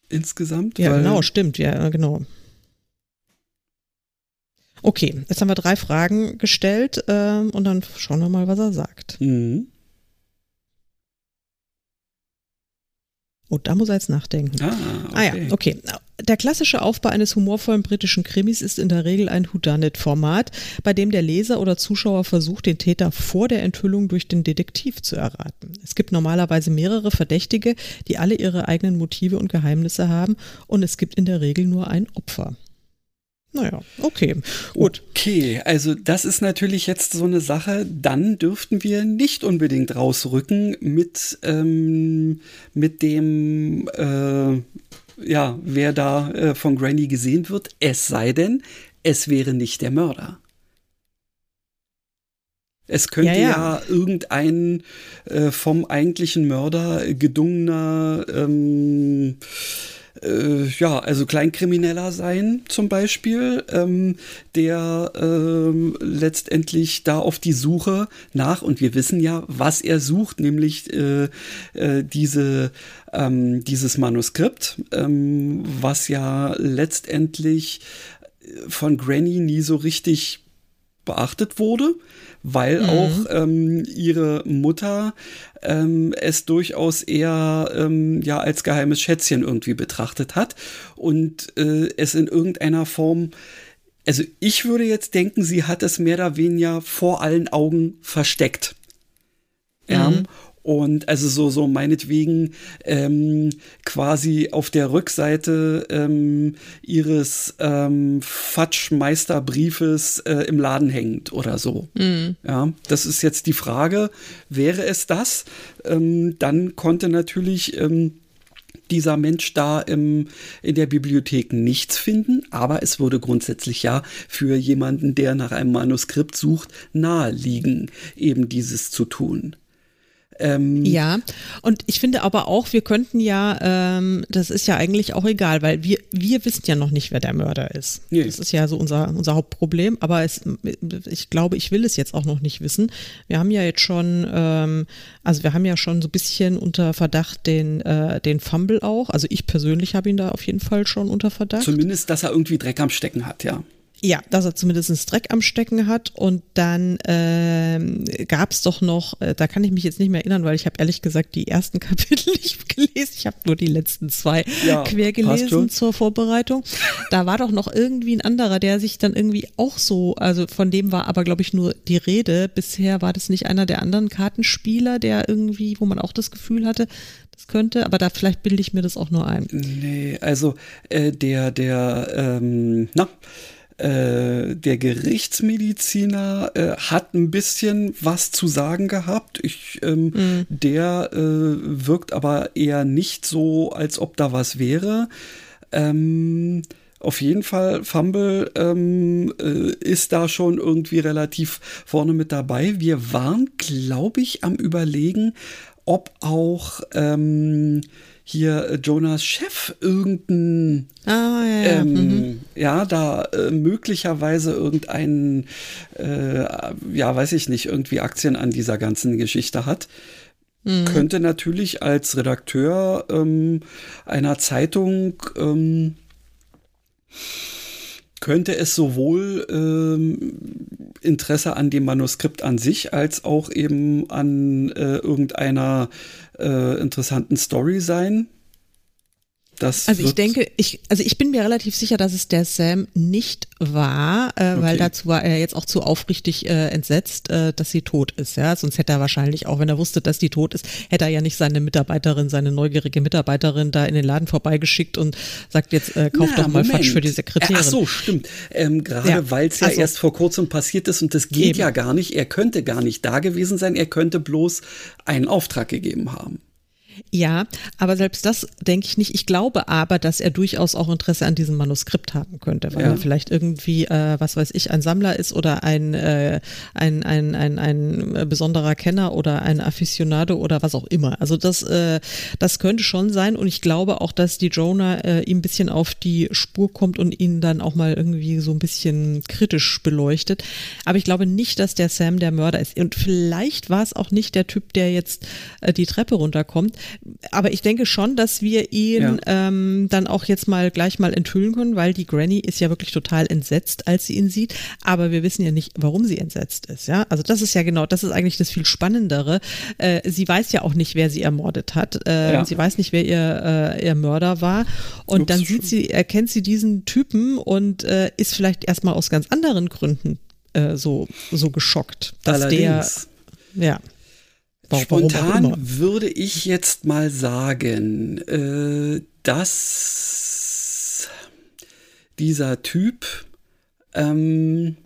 insgesamt? Ja, Weil genau, stimmt, ja, genau. Okay, jetzt haben wir drei Fragen gestellt ähm, und dann schauen wir mal, was er sagt. Mhm. Oh, da muss er jetzt nachdenken. Ah, okay. ah ja, okay. Der klassische Aufbau eines humorvollen britischen Krimis ist in der Regel ein Whodunit-Format, bei dem der Leser oder Zuschauer versucht, den Täter vor der Enthüllung durch den Detektiv zu erraten. Es gibt normalerweise mehrere Verdächtige, die alle ihre eigenen Motive und Geheimnisse haben und es gibt in der Regel nur ein Opfer. Naja, okay, gut. Okay, also das ist natürlich jetzt so eine Sache, dann dürften wir nicht unbedingt rausrücken mit, ähm, mit dem, äh, ja, wer da äh, von Granny gesehen wird, es sei denn, es wäre nicht der Mörder. Es könnte ja, ja. ja irgendein äh, vom eigentlichen Mörder gedungener ähm, äh, ja, also Kleinkrimineller sein zum Beispiel, ähm, der ähm, letztendlich da auf die Suche nach, und wir wissen ja, was er sucht, nämlich äh, äh, diese, ähm, dieses Manuskript, ähm, was ja letztendlich von Granny nie so richtig beachtet wurde weil mhm. auch ähm, ihre Mutter ähm, es durchaus eher ähm, ja als geheimes Schätzchen irgendwie betrachtet hat und äh, es in irgendeiner Form also ich würde jetzt denken, sie hat es mehr oder weniger vor allen Augen versteckt. Ja, mhm. Und also so, so meinetwegen ähm, quasi auf der Rückseite ähm, ihres ähm, Fatschmeisterbriefes äh, im Laden hängt oder so. Mhm. Ja, das ist jetzt die Frage, wäre es das? Ähm, dann konnte natürlich ähm, dieser Mensch da im, in der Bibliothek nichts finden, aber es würde grundsätzlich ja für jemanden, der nach einem Manuskript sucht, naheliegen, eben dieses zu tun. Ähm, ja, und ich finde aber auch, wir könnten ja, ähm, das ist ja eigentlich auch egal, weil wir, wir wissen ja noch nicht, wer der Mörder ist. Nee. Das ist ja so unser, unser Hauptproblem, aber es, ich glaube, ich will es jetzt auch noch nicht wissen. Wir haben ja jetzt schon, ähm, also wir haben ja schon so ein bisschen unter Verdacht den, äh, den Fumble auch. Also ich persönlich habe ihn da auf jeden Fall schon unter Verdacht. Zumindest, dass er irgendwie Dreck am Stecken hat, ja. Ja, dass er zumindest einen Dreck am Stecken hat. Und dann ähm, gab es doch noch, äh, da kann ich mich jetzt nicht mehr erinnern, weil ich habe ehrlich gesagt die ersten Kapitel nicht gelesen. Ich habe nur die letzten zwei ja, quer gelesen zur Vorbereitung. Da war doch noch irgendwie ein anderer, der sich dann irgendwie auch so, also von dem war aber, glaube ich, nur die Rede. Bisher war das nicht einer der anderen Kartenspieler, der irgendwie, wo man auch das Gefühl hatte, das könnte, aber da vielleicht bilde ich mir das auch nur ein. Nee, also äh, der, der, ähm, na, äh, der Gerichtsmediziner äh, hat ein bisschen was zu sagen gehabt. Ich, ähm, mhm. Der äh, wirkt aber eher nicht so, als ob da was wäre. Ähm, auf jeden Fall, Fumble ähm, äh, ist da schon irgendwie relativ vorne mit dabei. Wir waren, glaube ich, am Überlegen, ob auch ähm, hier äh, Jonas Chef irgendein, Ah, ja, ja. ähm, mhm. ja, da äh, möglicherweise irgendein, äh, ja, weiß ich nicht, irgendwie Aktien an dieser ganzen Geschichte hat. Mhm. Könnte natürlich als Redakteur ähm, einer Zeitung ähm, könnte es sowohl ähm, Interesse an dem Manuskript an sich als auch eben an äh, irgendeiner äh, interessanten Story sein. Das Also ich denke, ich, also ich bin mir relativ sicher, dass es der Sam nicht war, äh, weil Okay. dazu war er jetzt auch zu aufrichtig äh, entsetzt, äh, dass sie tot ist. Ja, sonst hätte er wahrscheinlich auch, wenn er wusste, dass die tot ist, hätte er ja nicht seine Mitarbeiterin, seine neugierige Mitarbeiterin da in den Laden vorbeigeschickt und sagt jetzt, äh, kauf Na, doch mal Moment. Fatsch für die Sekretärin. Ach so, stimmt. Ähm, Gerade Ja, weil es ja also- erst vor kurzem passiert ist und das geht Eben. ja gar nicht. Er könnte gar nicht da gewesen sein. Er könnte bloß einen Auftrag gegeben haben. Ja, aber selbst das denke ich nicht. Ich glaube aber, dass er durchaus auch Interesse an diesem Manuskript haben könnte, weil Ja. er vielleicht irgendwie, äh, was weiß ich, ein Sammler ist oder ein, äh, ein, ein, ein, ein besonderer Kenner oder ein Aficionado oder was auch immer. Also das, äh, das könnte schon sein und ich glaube auch, dass die Jonah äh, ihm ein bisschen auf die Spur kommt und ihn dann auch mal irgendwie so ein bisschen kritisch beleuchtet. Aber ich glaube nicht, dass der Sam der Mörder ist. Und vielleicht war es auch nicht der Typ, der jetzt äh, die Treppe runterkommt. Aber ich denke schon, dass wir ihn ähm, dann auch jetzt mal gleich mal enthüllen können, weil die Granny ist ja wirklich total entsetzt, als sie ihn sieht. Aber wir wissen ja nicht, warum sie entsetzt ist. Ja, also das ist ja genau, das ist eigentlich das viel Spannendere. Äh, sie weiß ja auch nicht, wer sie ermordet hat. Äh, Ja. Sie weiß nicht, wer ihr, äh, ihr Mörder war. Und Ups, dann sieht sie, erkennt sie diesen Typen und äh, ist vielleicht erstmal aus ganz anderen Gründen äh, so, so geschockt, dass Allerdings. der, ja. Warum- Spontan würde ich jetzt mal sagen, äh, dass dieser Typ ähm,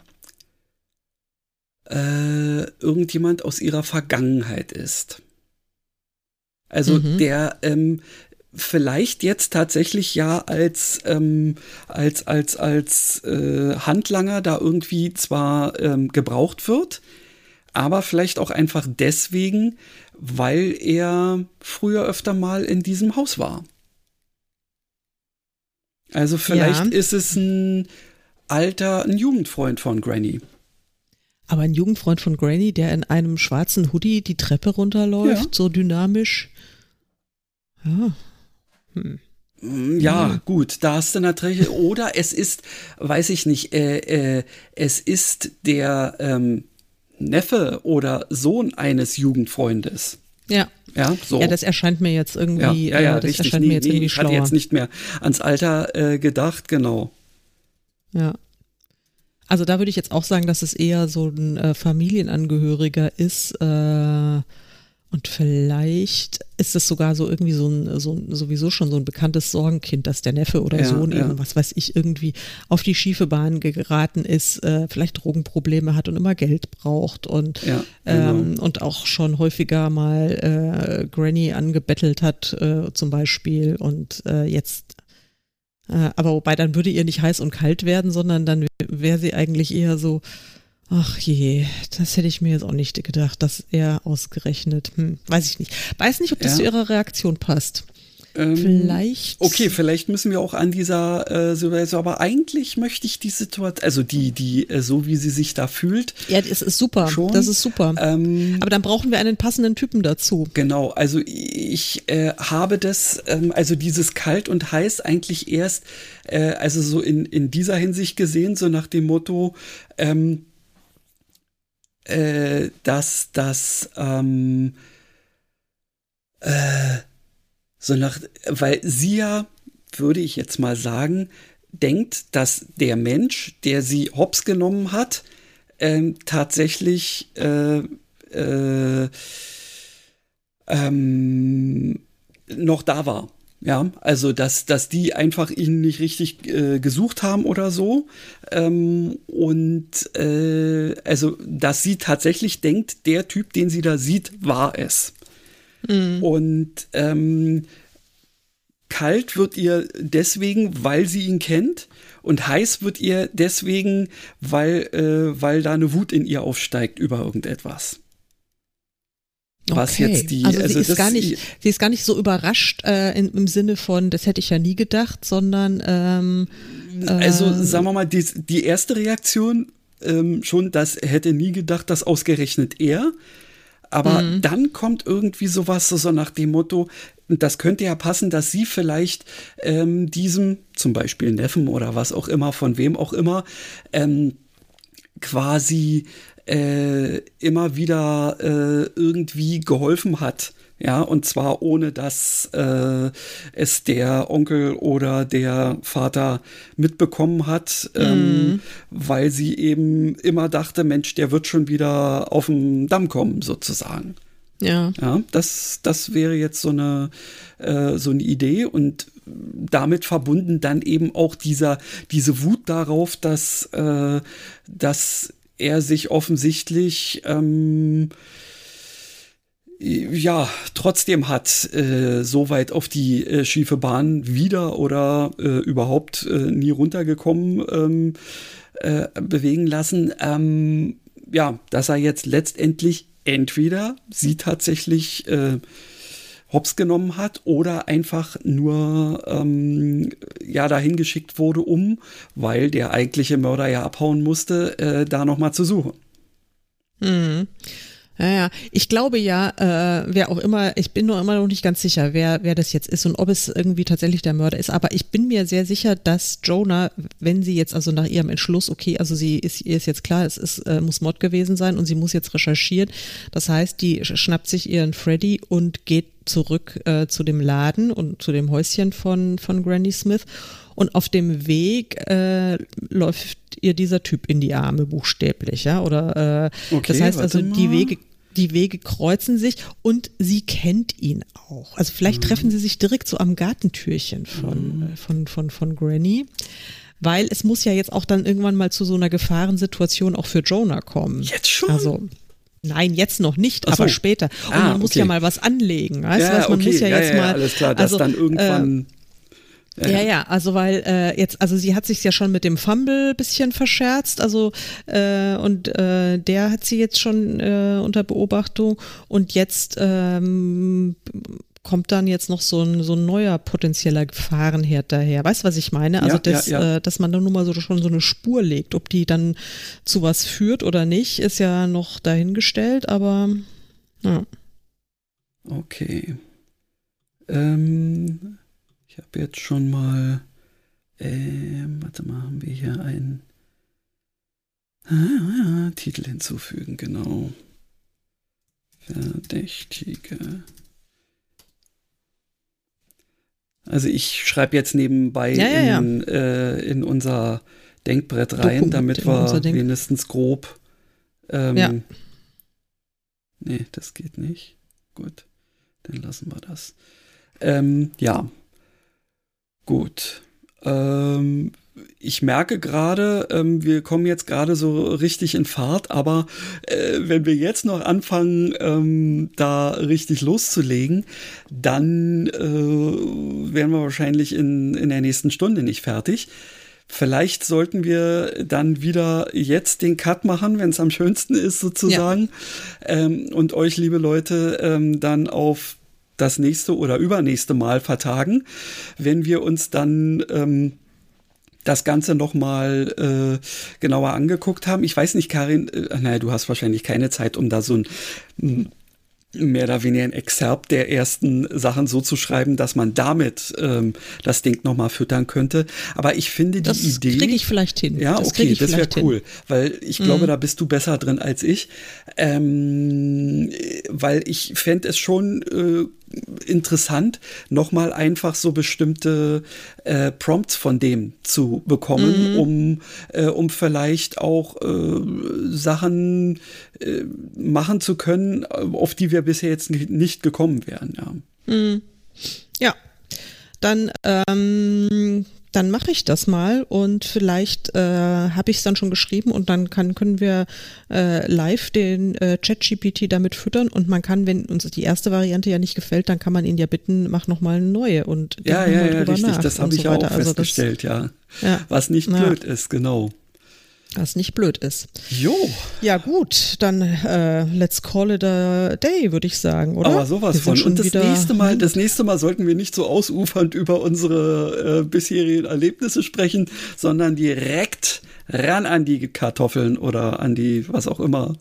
äh, irgendjemand aus ihrer Vergangenheit ist. Also Mhm. der ähm, vielleicht jetzt tatsächlich ja als ähm, als als als äh, Handlanger da irgendwie zwar ähm, gebraucht wird, aber vielleicht auch einfach deswegen, weil er früher öfter mal in diesem Haus war. Also vielleicht Ja. ist es ein alter, ein Jugendfreund von Granny. Aber ein Jugendfreund von Granny, der in einem schwarzen Hoodie die Treppe runterläuft, Ja. so dynamisch. Ja. Hm. Mm, Ja, gut, da hast du natürlich. Oder es ist, weiß ich nicht, äh, äh, es ist der ähm, Neffe oder Sohn eines Jugendfreundes. Ja. Ja, so. Ja, das erscheint mir jetzt ja, irgendwie, ja, ja äh, das richtig. erscheint Nee, mir jetzt nee, irgendwie ich hatte schlauer. jetzt nicht mehr ans Alter äh, gedacht, genau. Ja. Also da würde ich jetzt auch sagen, dass es eher so ein äh, Familienangehöriger ist. Äh, und vielleicht ist es sogar so irgendwie so ein, so ein, sowieso schon so ein bekanntes Sorgenkind, dass der Neffe oder Ja, Sohn ja. eben, was weiß ich, irgendwie auf die schiefe Bahn geraten ist, äh, vielleicht Drogenprobleme hat und immer Geld braucht und, Ja, genau. ähm, und auch schon häufiger mal äh, Granny angebettelt hat, äh, zum Beispiel, und äh, jetzt äh, aber wobei, dann würde ihr nicht heiß und kalt werden, sondern dann wäre sie eigentlich eher so, ach je, das hätte ich mir jetzt auch nicht gedacht, dass er ausgerechnet, hm, weiß ich nicht. Weiß nicht, ob das Ja. zu ihrer Reaktion passt. Ähm, Vielleicht. Okay, vielleicht müssen wir auch an dieser äh, Situation, aber eigentlich möchte ich die Situation, also die, die, äh, so wie sie sich da fühlt. Ja, das ist super. Schon? Das ist super. Ähm, aber dann brauchen wir einen passenden Typen dazu. Genau, also ich äh, habe das, ähm, also dieses kalt und heiß eigentlich erst, äh, also so in, in dieser Hinsicht gesehen, so nach dem Motto, ähm, äh, dass das, ähm, äh, so nach, weil sie ja, würde ich jetzt mal sagen, denkt, dass der Mensch, der sie hops genommen hat, ähm, tatsächlich äh, äh, ähm, noch da war. Ja, also dass, dass die einfach ihn nicht richtig äh, gesucht haben oder so. Ähm, und äh, also, dass sie tatsächlich denkt, der Typ, den sie da sieht, war es. Und ähm, kalt wird ihr deswegen, weil sie ihn kennt. Und heiß wird ihr deswegen, weil, äh, weil da eine Wut in ihr aufsteigt über irgendetwas. Was okay. jetzt die, also, also sie ist gar nicht, sie ist gar nicht so überrascht äh, in, im Sinne von, das hätte ich ja nie gedacht, sondern ähm, also äh, sagen wir mal, die, die erste Reaktion ähm, schon, das hätte nie gedacht, dass ausgerechnet er. Aber mhm. dann kommt irgendwie sowas so nach dem Motto, das könnte ja passen, dass sie vielleicht ähm, diesem, zum Beispiel Neffen oder was auch immer, von wem auch immer, ähm, quasi äh, immer wieder äh, irgendwie geholfen hat. Ja, und zwar ohne, dass äh, es der Onkel oder der Vater mitbekommen hat, ähm, mhm. weil sie eben immer dachte, Mensch, der wird schon wieder auf den Damm kommen, sozusagen. Ja. Ja, das, das wäre jetzt so eine, äh, so eine Idee und damit verbunden dann eben auch dieser, diese Wut darauf, dass, äh, dass er sich offensichtlich ähm, ja trotzdem hat äh, so weit auf die äh, schiefe Bahn wieder oder äh, überhaupt äh, nie runtergekommen ähm, äh, bewegen lassen. Ähm, ja, dass er jetzt letztendlich entweder sie tatsächlich äh, hops genommen hat oder einfach nur ähm, ja dahin geschickt wurde, um, weil der eigentliche Mörder ja abhauen musste, äh, da nochmal zu suchen. Mhm. Ja, ja. Ich glaube ja, äh, wer auch immer, ich bin nur immer noch nicht ganz sicher, wer, wer das jetzt ist und ob es irgendwie tatsächlich der Mörder ist. Aber ich bin mir sehr sicher, dass Jonah, wenn sie jetzt also nach ihrem Entschluss, okay, also sie ist, ihr ist jetzt klar, es ist, äh, muss Mord gewesen sein und sie muss jetzt recherchieren. Das heißt, die schnappt sich ihren Freddy und geht zurück äh, zu dem Laden und zu dem Häuschen von, von Granny Smith. Und auf dem Weg äh, läuft ihr dieser Typ in die Arme, buchstäblich, ja. Oder äh, okay, das heißt also, die Wege, die Wege kreuzen sich und sie kennt ihn auch. Also vielleicht mhm. treffen sie sich direkt so am Gartentürchen von, mhm. Äh, von, von, von Granny. Weil es muss ja jetzt auch dann irgendwann mal zu so einer Gefahrensituation auch für Jonah kommen. Jetzt schon? Also, Nein, jetzt noch nicht, so. aber später. Und ah, man muss okay. ja mal was anlegen. Weißt ja, du, man okay. muss ja, ja jetzt ja, mal. Alles klar, dass also, dann irgendwann. Äh, ja, ja, also weil äh, jetzt, also sie hat sich ja schon mit dem Fumble bisschen verscherzt, also äh, und äh, der hat sie jetzt schon äh, unter Beobachtung und jetzt ähm, kommt dann jetzt noch so ein, so ein neuer potenzieller Gefahrenherd daher. Weißt du, was ich meine? Also, ja, das, ja, ja. Äh, dass man dann nun mal so schon so eine Spur legt. Ob die dann zu was führt oder nicht, ist ja noch dahingestellt, aber ja. Okay. Ähm, ich habe jetzt schon mal, äh, warte mal, haben wir hier einen ah, Titel hinzufügen, genau. Verdächtige. Also ich schreibe jetzt nebenbei ja, ja, in, ja. Äh, in, unser Denkbrett rein, Dokument damit wir wenigstens grob. Ähm, ja. Nee, das geht nicht. Gut, dann lassen wir das. Ähm, ja, Gut. Ähm, ich merke gerade, ähm, wir kommen jetzt gerade so richtig in Fahrt, aber äh, wenn wir jetzt noch anfangen, ähm, da richtig loszulegen, dann äh, wären wir wahrscheinlich in, in der nächsten Stunde nicht fertig. Vielleicht sollten wir dann wieder jetzt den Cut machen, wenn es am schönsten ist sozusagen. Ja. Ähm, und euch, liebe Leute, ähm, dann auf das nächste oder übernächste Mal vertagen, wenn wir uns dann ähm, das Ganze nochmal äh, genauer angeguckt haben. Ich weiß nicht, Karin, äh, naja, du hast wahrscheinlich keine Zeit, um da so ein mehr oder weniger ein Exzerpt der ersten Sachen so zu schreiben, dass man damit ähm, das Ding nochmal füttern könnte. Aber ich finde die das Idee. Das kriege ich vielleicht hin. Ja, das okay, das wäre cool. Hin. Weil ich mhm. glaube, da bist du besser drin als ich. Ähm, weil ich fände es schon äh, interessant, nochmal einfach so bestimmte äh, Prompts von dem zu bekommen, mhm. um, äh, um vielleicht auch äh, Sachen äh, machen zu können, auf die wir bisher jetzt nicht gekommen wären. Ja, mhm. ja. dann ähm, dann mache ich das mal und vielleicht äh, habe ich es dann schon geschrieben und dann kann, können wir äh, live den äh, ChatGPT damit füttern und man kann, wenn uns die erste Variante ja nicht gefällt, dann kann man ihn ja bitten, mach nochmal eine neue und ja, ja, ja, richtig, das habe ich so auch also festgestellt, das, ja. ja. Was nicht blöd ja. ist, genau. Was nicht blöd ist. Jo. Ja, gut, dann äh, let's call it a day, würde ich sagen, oder? Aber sowas von. Und das nächste Mal, das nächste Mal sollten wir nicht so ausufernd über unsere äh, bisherigen Erlebnisse sprechen, sondern direkt ran an die Kartoffeln oder an die, was auch immer.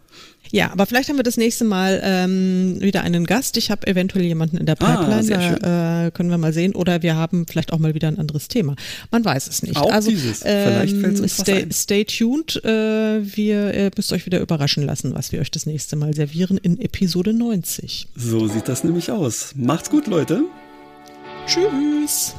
Ja, aber vielleicht haben wir das nächste Mal ähm, wieder einen Gast. Ich habe eventuell jemanden in der ah, Pipeline, ah, da äh, können wir mal sehen. Oder wir haben vielleicht auch mal wieder ein anderes Thema. Man weiß es nicht. Auch also, dieses. Vielleicht ähm, uns stay, stay tuned. Äh, wir äh, müsst euch wieder überraschen lassen, was wir euch das nächste Mal servieren in Episode 90. So sieht das nämlich aus. Macht's gut, Leute. Tschüss.